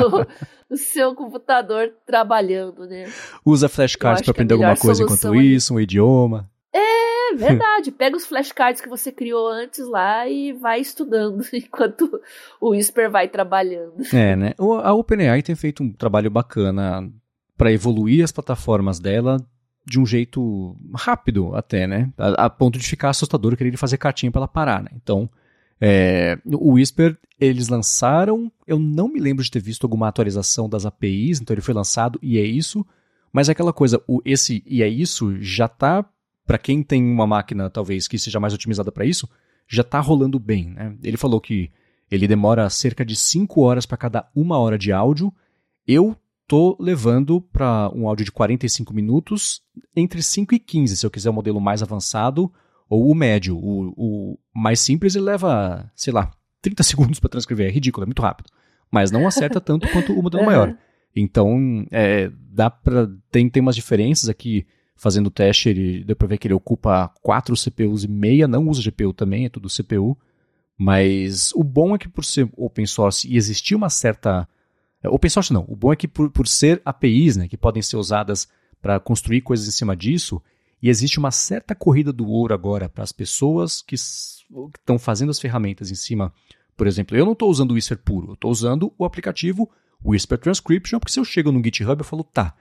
o seu computador trabalhando, né? Usa flashcards para aprender alguma coisa enquanto isso, um idioma. Verdade. Pega os flashcards que você criou antes lá e vai estudando enquanto o Whisper vai trabalhando. É, né? A OpenAI tem feito um trabalho bacana para evoluir as plataformas dela de um jeito rápido até, né? A, a ponto de ficar assustador querer fazer cartinha para ela parar, né? Então, é, o Whisper, eles lançaram, eu não me lembro de ter visto alguma atualização das APIs, então ele foi lançado e é isso, mas é aquela coisa, o, esse e é isso já está para quem tem uma máquina talvez que seja mais otimizada para isso, já está rolando bem. Né? Ele falou que ele demora cerca de 5 horas para cada uma hora de áudio. Eu tô levando para um áudio de 45 minutos entre 5 e 15, se eu quiser o um modelo mais avançado ou o médio. O, o mais simples ele leva, sei lá, 30 segundos para transcrever. É ridículo, é muito rápido. Mas não acerta tanto quanto o modelo maior. Então, é, dá para tem, tem umas diferenças aqui fazendo o teste, ele deu para ver que ele ocupa quatro CPUs e meia, não usa GPU também, é tudo CPU. Mas o bom é que por ser open source e existir uma certa. É, open source não, o bom é que por, por ser APIs, né, que podem ser usadas para construir coisas em cima disso, e existe uma certa corrida do ouro agora para as pessoas que estão fazendo as ferramentas em cima. Por exemplo, eu não estou usando o Whisper puro, eu estou usando o aplicativo Whisper Transcription, porque se eu chego no GitHub eu falo, tá,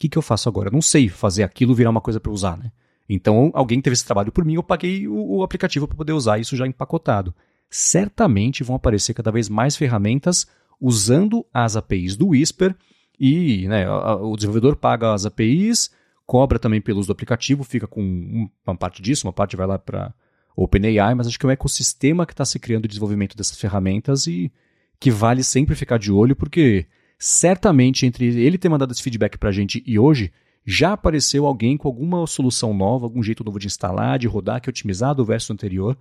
que, que eu faço agora? Eu não sei fazer aquilo virar uma coisa para usar, né? Então, alguém teve esse trabalho por mim, eu paguei o, o aplicativo para poder usar isso já empacotado. Certamente vão aparecer cada vez mais ferramentas usando as APIs do Whisper e né, o desenvolvedor paga as APIs, cobra também pelo uso do aplicativo, fica com uma parte disso, uma parte vai lá para OpenAI, mas acho que é um ecossistema que está se criando de desenvolvimento dessas ferramentas e que vale sempre ficar de olho, porque certamente entre ele ter mandado esse feedback para a gente e hoje, já apareceu alguém com alguma solução nova, algum jeito novo de instalar, de rodar, que é otimizado o verso anterior.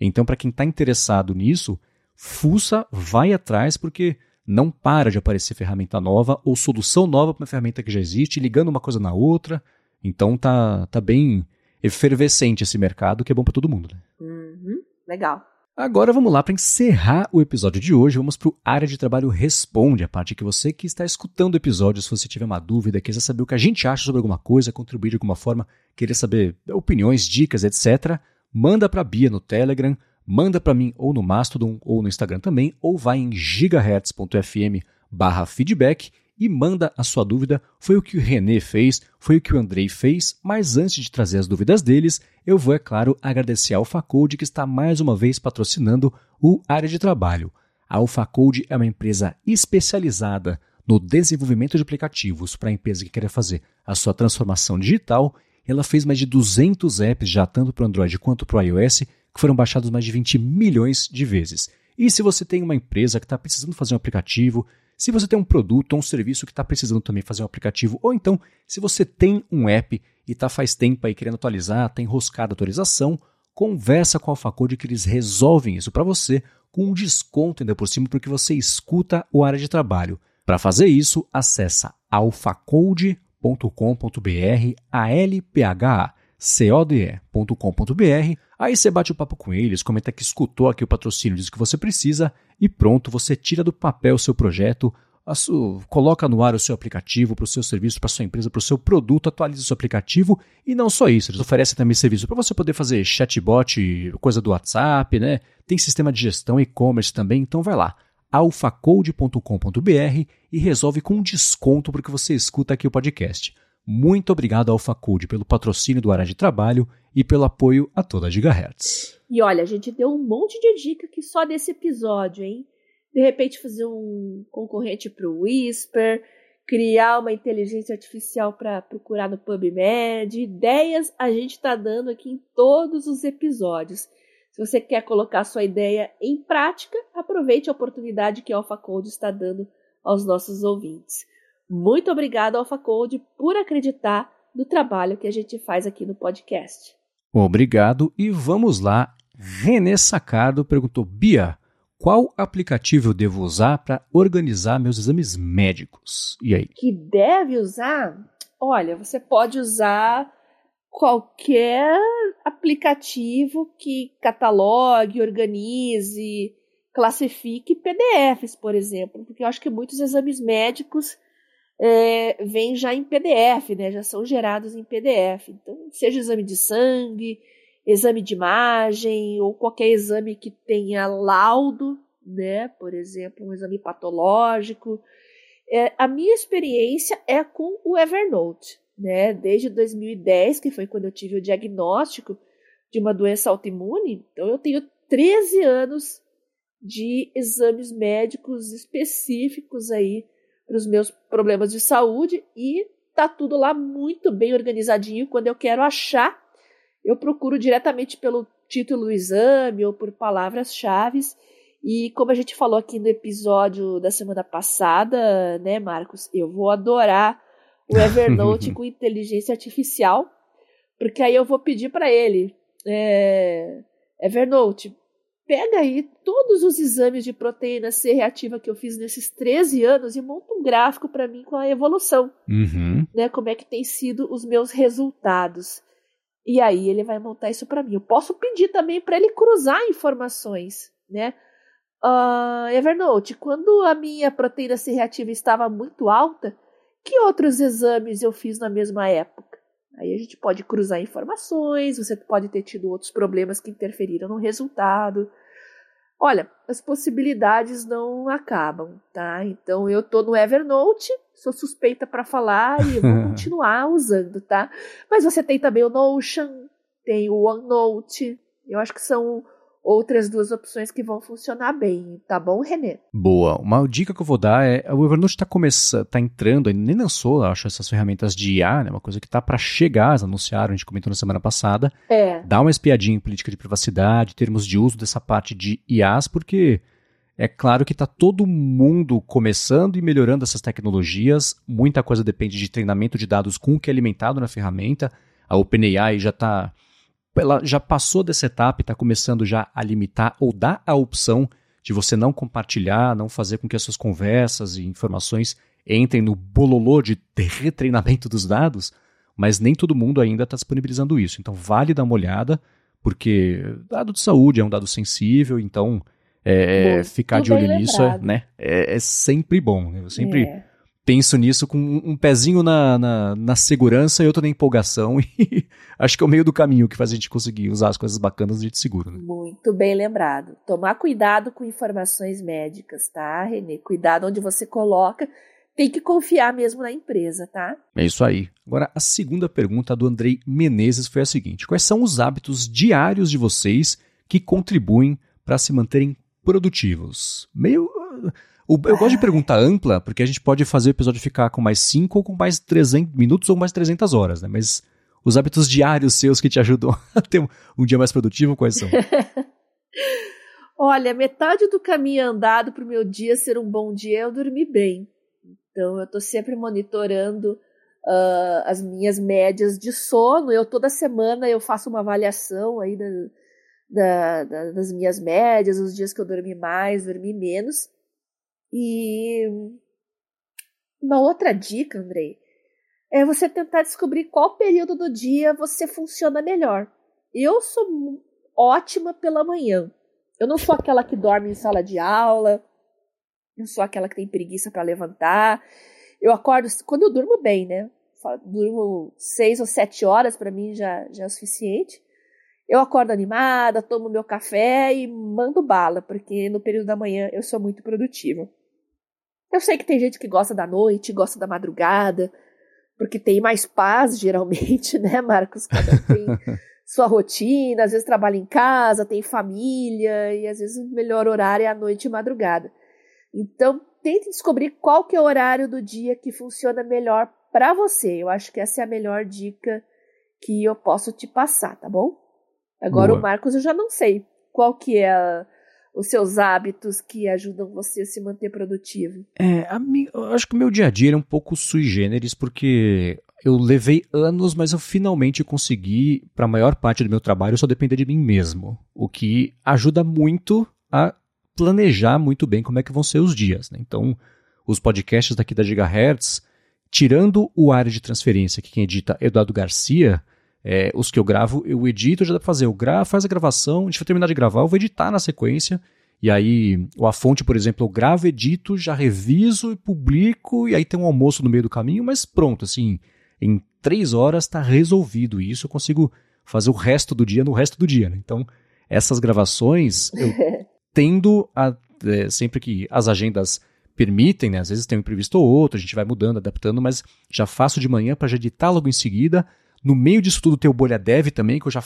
Então, para quem está interessado nisso, fuça, vai atrás, porque não para de aparecer ferramenta nova ou solução nova para uma ferramenta que já existe, ligando uma coisa na outra. Então tá, tá bem efervescente esse mercado, que é bom para todo mundo. Né? Uhum, legal. Agora vamos lá para encerrar o episódio de hoje. Vamos para o área de trabalho responde, a parte que você que está escutando o episódio, se você tiver uma dúvida, quiser saber o que a gente acha sobre alguma coisa, contribuir de alguma forma, querer saber opiniões, dicas, etc., manda para a Bia no Telegram, manda para mim ou no Mastodon ou no Instagram também, ou vai em gigahertz.fm/feedback e manda a sua dúvida. Foi o que o René fez, foi o que o Andrei fez, mas antes de trazer as dúvidas deles, eu vou, é claro, agradecer a AlphaCode que está mais uma vez patrocinando o Área de Trabalho. A AlphaCode é uma empresa especializada no desenvolvimento de aplicativos para a empresa que quer fazer a sua transformação digital. Ela fez mais de 200 apps já tanto para o Android quanto para o iOS, que foram baixados mais de 20 milhões de vezes. E se você tem uma empresa que está precisando fazer um aplicativo, se você tem um produto ou um serviço que está precisando também fazer um aplicativo, ou então se você tem um app e está faz tempo aí querendo atualizar, está enroscado a atualização, conversa com a AlphaCode que eles resolvem isso para você com um desconto ainda por cima porque você escuta o área de trabalho. Para fazer isso, acessa alphacode.com.br, A-L-P-H-A code.com.br. Aí você bate o papo com eles, comenta que escutou aqui o patrocínio, diz que você precisa e pronto, você tira do papel o seu projeto, coloca no ar o seu aplicativo para o seu serviço, para a sua empresa, para o seu produto, atualiza o seu aplicativo e não só isso, eles oferecem também serviço para você poder fazer chatbot, coisa do WhatsApp, né? Tem sistema de gestão, e-commerce também, então vai lá alfacode.com.br e resolve com desconto porque você escuta aqui o podcast. Muito obrigado ao Facud pelo patrocínio do Área de Trabalho e pelo apoio a toda a Gigahertz. E olha, a gente deu um monte de dica aqui só desse episódio, hein? De repente fazer um concorrente para o Whisper, criar uma inteligência artificial para procurar no PubMed. Ideias a gente está dando aqui em todos os episódios. Se você quer colocar sua ideia em prática, aproveite a oportunidade que a AlphaCode está dando aos nossos ouvintes. Muito obrigado, AlphaCode, por acreditar no trabalho que a gente faz aqui no podcast. Obrigado e vamos lá. René Sacardo perguntou: Bia, qual aplicativo eu devo usar para organizar meus exames médicos? E aí? Que deve usar? Olha, você pode usar qualquer aplicativo que catalogue, organize, classifique PDFs, por exemplo, porque eu acho que muitos exames médicos é, vem já em PDF, né? Já são gerados em PDF. Então, seja exame de sangue, exame de imagem ou qualquer exame que tenha laudo, né? Por exemplo, um exame patológico. É, a minha experiência é com o Evernote, né? Desde 2010, que foi quando eu tive o diagnóstico de uma doença autoimune. Então, eu tenho 13 anos de exames médicos específicos aí para os meus problemas de saúde e tá tudo lá muito bem organizadinho. Quando eu quero achar, eu procuro diretamente pelo título do exame ou por palavras-chave. E como a gente falou aqui no episódio da semana passada, né, Marcos, eu vou adorar o Evernote com inteligência artificial, porque aí eu vou pedir para ele, é, Evernote, pega aí todos os exames de proteína C reativa que eu fiz nesses 13 anos e monta um gráfico para mim com a evolução, uhum. né? Como é que tem sido os meus resultados. E aí ele vai montar isso para mim. Eu posso pedir também para ele cruzar informações, né? Uh, Evernote, quando a minha proteína C reativa estava muito alta, que outros exames eu fiz na mesma época? Aí a gente pode cruzar informações, você pode ter tido outros problemas que interferiram no resultado. Olha, as possibilidades não acabam, tá? Então eu tô no Evernote, sou suspeita para falar e vou continuar usando, tá? Mas você tem também o Notion, tem o OneNote. Eu acho que são outras duas opções que vão funcionar bem, tá bom, Renê? Boa. Uma dica que eu vou dar é, o Evernote está começando, tá entrando, nem lançou, acho, essas ferramentas de IA, né, uma coisa que tá para chegar, eles anunciaram, a gente comentou na semana passada. É. Dá uma espiadinha em política de privacidade, termos de uso dessa parte de IAs, porque é claro que está todo mundo começando e melhorando essas tecnologias. Muita coisa depende de treinamento de dados com o que é alimentado na ferramenta. A OpenAI já está ela já passou dessa etapa e está começando já a limitar ou dar a opção de você não compartilhar, não fazer com que as suas conversas e informações entrem no bololô de retreinamento dos dados, mas nem todo mundo ainda está disponibilizando isso. Então vale dar uma olhada, porque dado de saúde é um dado sensível, então é, ficar de olho nisso é, né, é, é, sempre bom. Né? Eu sempre é penso nisso com um pezinho na, na, na, segurança e outro na empolgação. E acho que é o meio do caminho que faz a gente conseguir usar as coisas bacanas de seguro. Né? Muito bem lembrado. Tomar cuidado com informações médicas, tá, Renê? Cuidado onde você coloca. Tem que confiar mesmo na empresa, tá? É isso aí. Agora, a segunda pergunta do Andrei Menezes foi a seguinte: Quais são os hábitos diários de vocês que contribuem para se manterem produtivos? Meio o, eu gosto de pergunta ampla, porque a gente pode fazer o episódio ficar com mais 5 ou com mais 300 minutos ou mais 300 horas, né? Mas os hábitos diários seus que te ajudam a ter um, um dia mais produtivo, quais são? Olha, metade do caminho andado para o meu dia ser um bom dia é eu dormir bem. Então, eu estou sempre monitorando uh, as minhas médias de sono. Eu toda semana eu faço uma avaliação aí da, da, da, das minhas médias, os dias que eu dormi mais, dormi menos. E uma outra dica, Andrei, é você tentar descobrir qual período do dia você funciona melhor. Eu sou ótima pela manhã. Eu não sou aquela que dorme em sala de aula, não sou aquela que tem preguiça para levantar. Eu acordo quando eu durmo bem, né? Durmo seis ou sete horas para mim já, já é o suficiente. Eu acordo animada, tomo meu café e mando bala, porque no período da manhã eu sou muito produtiva. Eu sei que tem gente que gosta da noite, gosta da madrugada, porque tem mais paz, geralmente, né, Marcos? Cada tem sua rotina, às vezes trabalha em casa, tem família, e às vezes o melhor horário é a noite e madrugada. Então, tente descobrir qual que é o horário do dia que funciona melhor para você. Eu acho que essa é a melhor dica que eu posso te passar, tá bom? Agora Boa. o Marcos eu já não sei qual que é a, os seus hábitos que ajudam você a se manter produtivo? É, mim, eu acho que o meu dia a dia é um pouco sui generis, porque eu levei anos, mas eu finalmente consegui, para a maior parte do meu trabalho, só depender de mim mesmo. O que ajuda muito a planejar muito bem como é que vão ser os dias. Né? Então, os podcasts daqui da Gigahertz, tirando o área de transferência, que quem edita é Eduardo Garcia, é, os que eu gravo, eu edito, já dá pra fazer. Eu gravo, faz a gravação, a gente vai terminar de gravar, eu vou editar na sequência. E aí, a fonte, por exemplo, eu gravo, edito, já reviso e publico, e aí tem um almoço no meio do caminho, mas pronto, assim, em três horas está resolvido isso, eu consigo fazer o resto do dia no resto do dia. Né? Então, essas gravações, eu tendo a, é, sempre que as agendas permitem, né? Às vezes tem um imprevisto ou outro, a gente vai mudando, adaptando, mas já faço de manhã para já editar logo em seguida, no meio disso tudo tem o Bolha Dev também, que eu já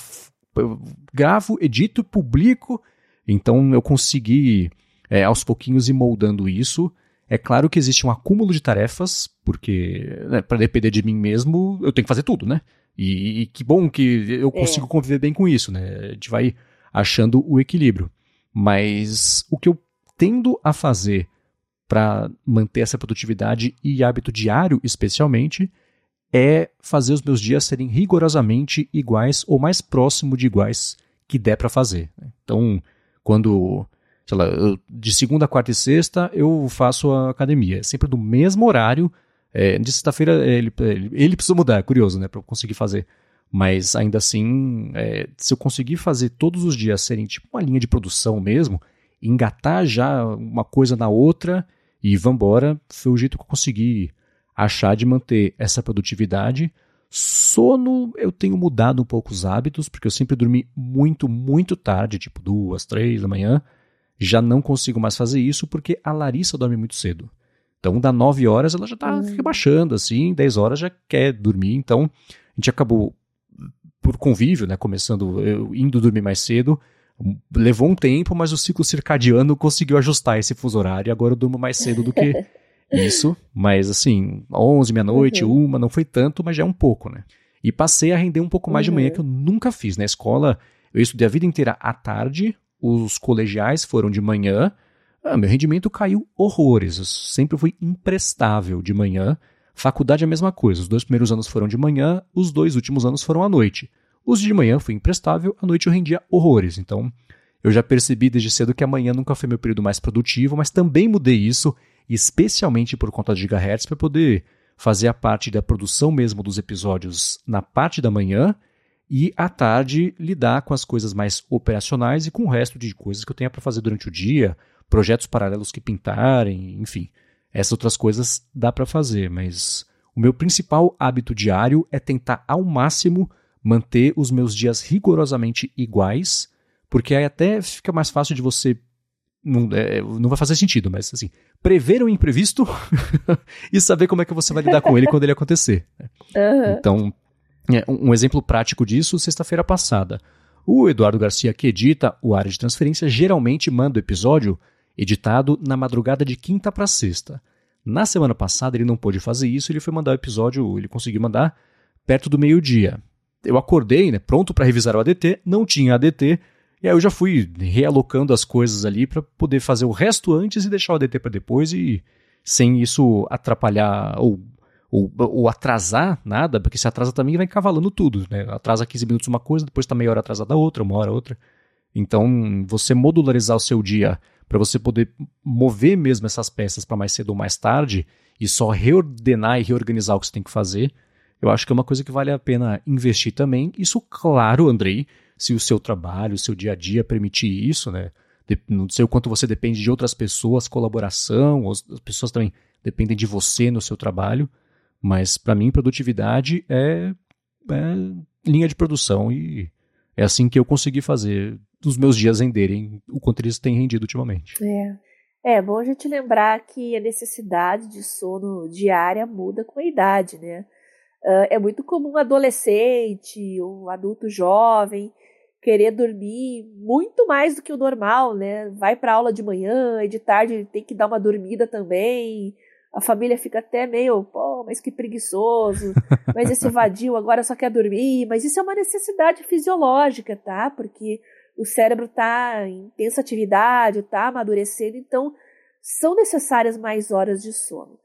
eu gravo, edito, publico. Então eu consegui, é, aos pouquinhos, ir moldando isso. É claro que existe um acúmulo de tarefas, porque né, para depender de mim mesmo, eu tenho que fazer tudo, né? E, e que bom que eu é. consigo é. conviver bem com isso, né? A gente vai achando o equilíbrio. Mas o que eu tendo a fazer para manter essa produtividade e hábito diário, especialmente, é fazer os meus dias serem rigorosamente iguais ou mais próximo de iguais que der para fazer. Então, quando, sei lá, eu, de segunda, quarta e sexta eu faço a academia, é sempre do mesmo horário. É, de sexta-feira ele, ele, ele, precisa mudar, é curioso, né, para eu conseguir fazer. Mas ainda assim, é, se eu conseguir fazer todos os dias serem tipo uma linha de produção mesmo, engatar já uma coisa na outra e vambora, foi o jeito que eu consegui achar de manter essa produtividade. Sono, eu tenho mudado um pouco os hábitos, porque eu sempre dormi muito, muito tarde, tipo duas, três da manhã. Já não consigo mais fazer isso porque a Larissa dorme muito cedo. Então, da 9 horas ela já está hum. rebaixando, assim, 10 horas já quer dormir. Então, a gente acabou, por convívio, né, começando, eu indo dormir mais cedo, Levou um tempo, mas o ciclo circadiano conseguiu ajustar esse fuso horário e agora eu durmo mais cedo do que isso. Mas assim, 11, meia-noite, uhum. uma, não foi tanto, mas já é um pouco, né? E passei a render um pouco mais uhum. de manhã, uhum. que eu nunca fiz. Na escola, eu estudei a vida inteira à tarde, os colegiais foram de manhã. Ah, meu rendimento caiu horrores. Eu sempre fui imprestável de manhã. Faculdade é a mesma coisa. Os dois primeiros anos foram de manhã, os dois últimos anos foram à noite. Os de manhã fui imprestável, à noite eu rendia horrores. Então, eu já percebi desde cedo que amanhã nunca foi meu período mais produtivo, mas também mudei isso, especialmente por conta de gigahertz, para poder fazer a parte da produção mesmo dos episódios na parte da manhã e à tarde lidar com as coisas mais operacionais e com o resto de coisas que eu tenha para fazer durante o dia, projetos paralelos que pintarem, enfim. Essas outras coisas dá para fazer, mas o meu principal hábito diário é tentar ao máximo manter os meus dias rigorosamente iguais, porque aí até fica mais fácil de você não, é, não vai fazer sentido, mas assim, prever o imprevisto e saber como é que você vai lidar com ele quando ele acontecer. Uhum. Então, é, um, um exemplo prático disso, sexta-feira passada. O Eduardo Garcia, que edita o Área de Transferência, geralmente manda o episódio editado na madrugada de quinta para sexta. Na semana passada ele não pôde fazer isso, ele foi mandar o episódio, ele conseguiu mandar perto do meio-dia. Eu acordei, né, pronto para revisar o ADT, não tinha ADT, e aí eu já fui realocando as coisas ali para poder fazer o resto antes e deixar o ADT para depois e sem isso atrapalhar ou, ou, ou, atrasar nada, porque se atrasa também vai cavalando tudo, né? Atrasa 15 minutos uma coisa, depois está meia hora atrasada outra, uma hora outra. Então, você modularizar o seu dia para você poder mover mesmo essas peças para mais cedo ou mais tarde e só reordenar e reorganizar o que você tem que fazer, eu acho que é uma coisa que vale a pena investir também. Isso, claro, Andrei, se o seu trabalho, o seu dia a dia permitir isso, né? Não sei o quanto você depende de outras pessoas, colaboração, as pessoas também dependem de você no seu trabalho, mas para mim produtividade é, é, linha de produção e é assim que eu consegui fazer os meus dias renderem o quanto eles têm rendido ultimamente. É. É bom a gente lembrar que a necessidade de sono diária muda com a idade, né? É muito comum um adolescente, um adulto jovem querer dormir muito mais do que o normal, né? Vai para aula de manhã e de tarde tem que dar uma dormida também. A família fica até meio, pô, mas que preguiçoso, mas esse vadio agora só quer dormir. Mas isso é uma necessidade fisiológica, tá? Porque o cérebro está em intensa atividade, está amadurecendo, então são necessárias mais horas de sono.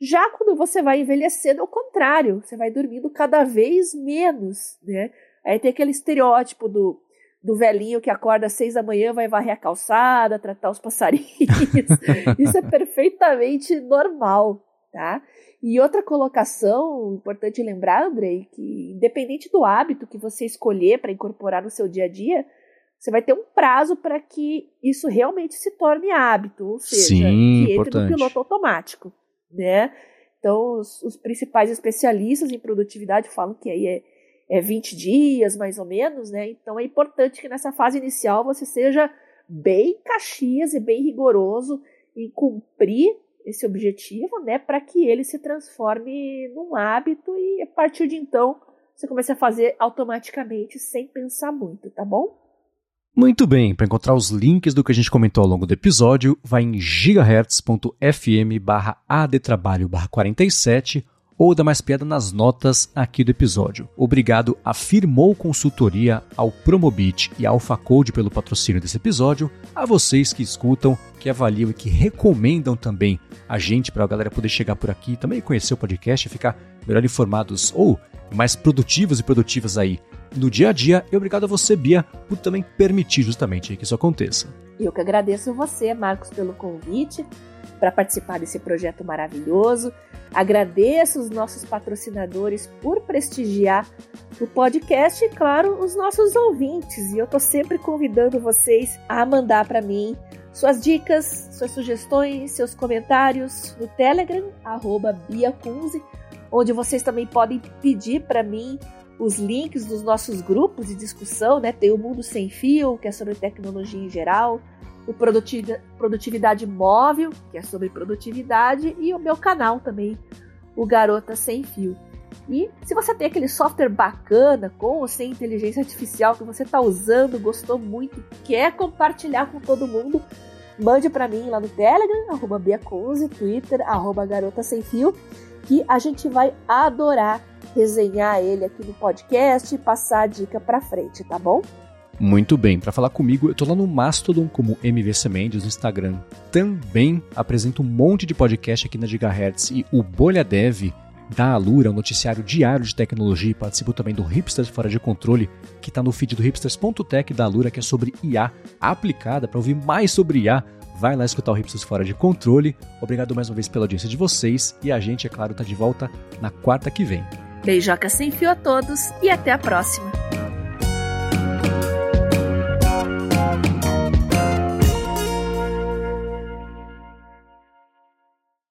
Já quando você vai envelhecendo, é o contrário, você vai dormindo cada vez menos, né? Aí tem aquele estereótipo do do velhinho que acorda às seis da manhã, vai varrer a calçada, tratar os passarinhos. Isso é perfeitamente normal, tá? E outra colocação importante lembrar, Andrei, que independente do hábito que você escolher para incorporar no seu dia a dia, você vai ter um prazo para que isso realmente se torne hábito, ou seja, Sim, que entre no piloto automático, né? Então, os, os principais especialistas em produtividade falam que aí é é, 20 dias, mais ou menos, né? Então é importante que nessa fase inicial você seja bem caxias e bem rigoroso em cumprir esse objetivo, né? Para que ele se transforme num hábito e a partir de então você comece a fazer automaticamente sem pensar muito, tá bom? Muito bem, para encontrar os links do que a gente comentou ao longo do episódio, vai em gigahertz.fm barra adtrabalho barra 47 ou dá mais piada nas notas aqui do episódio. Obrigado a Firmou Consultoria, ao Promobit e ao Facode pelo patrocínio desse episódio, a vocês que escutam, que avaliam e que recomendam também a gente para a galera poder chegar por aqui, também conhecer o podcast e ficar melhor informados ou mais produtivos e produtivas aí no dia a dia. E obrigado a você, Bia, por também permitir justamente que isso aconteça. Eu que agradeço você, Marcos, pelo convite para participar desse projeto maravilhoso. Agradeço os nossos patrocinadores por prestigiar o podcast e, claro, os nossos ouvintes. E eu tô sempre convidando vocês a mandar para mim suas dicas, suas sugestões, seus comentários no Telegram, BiaCunze, onde vocês também podem pedir para mim os links dos nossos grupos de discussão, né? Tem o Mundo Sem Fio, que é sobre tecnologia em geral, o Produtividade Móvel, que é sobre produtividade, e o meu canal também, o Garota Sem Fio. E se você tem aquele software bacana, com ou sem inteligência artificial, que você está usando, gostou muito, quer compartilhar com todo mundo, mande para mim lá no Telegram, arroba Biaconze, Twitter, arroba Garota Sem Fio, que a gente vai adorar resenhar ele aqui no podcast e passar a dica para frente, tá bom? Muito bem, para falar comigo, eu tô lá no Mastodon como MVC Mendes no Instagram. Também apresento um monte de podcast aqui na Gigahertz e o Bolha Dev da Alura, um noticiário diário de tecnologia e participo também do Hipsters Fora de Controle, que está no feed do hipsters.tech da Alura, que é sobre IA aplicada. Para ouvir mais sobre IA, vai lá escutar o Hipsters Fora de Controle. Obrigado mais uma vez pela audiência de vocês e a gente, é claro, está de volta na quarta que vem. Beijoca sem fio a todos e até a próxima!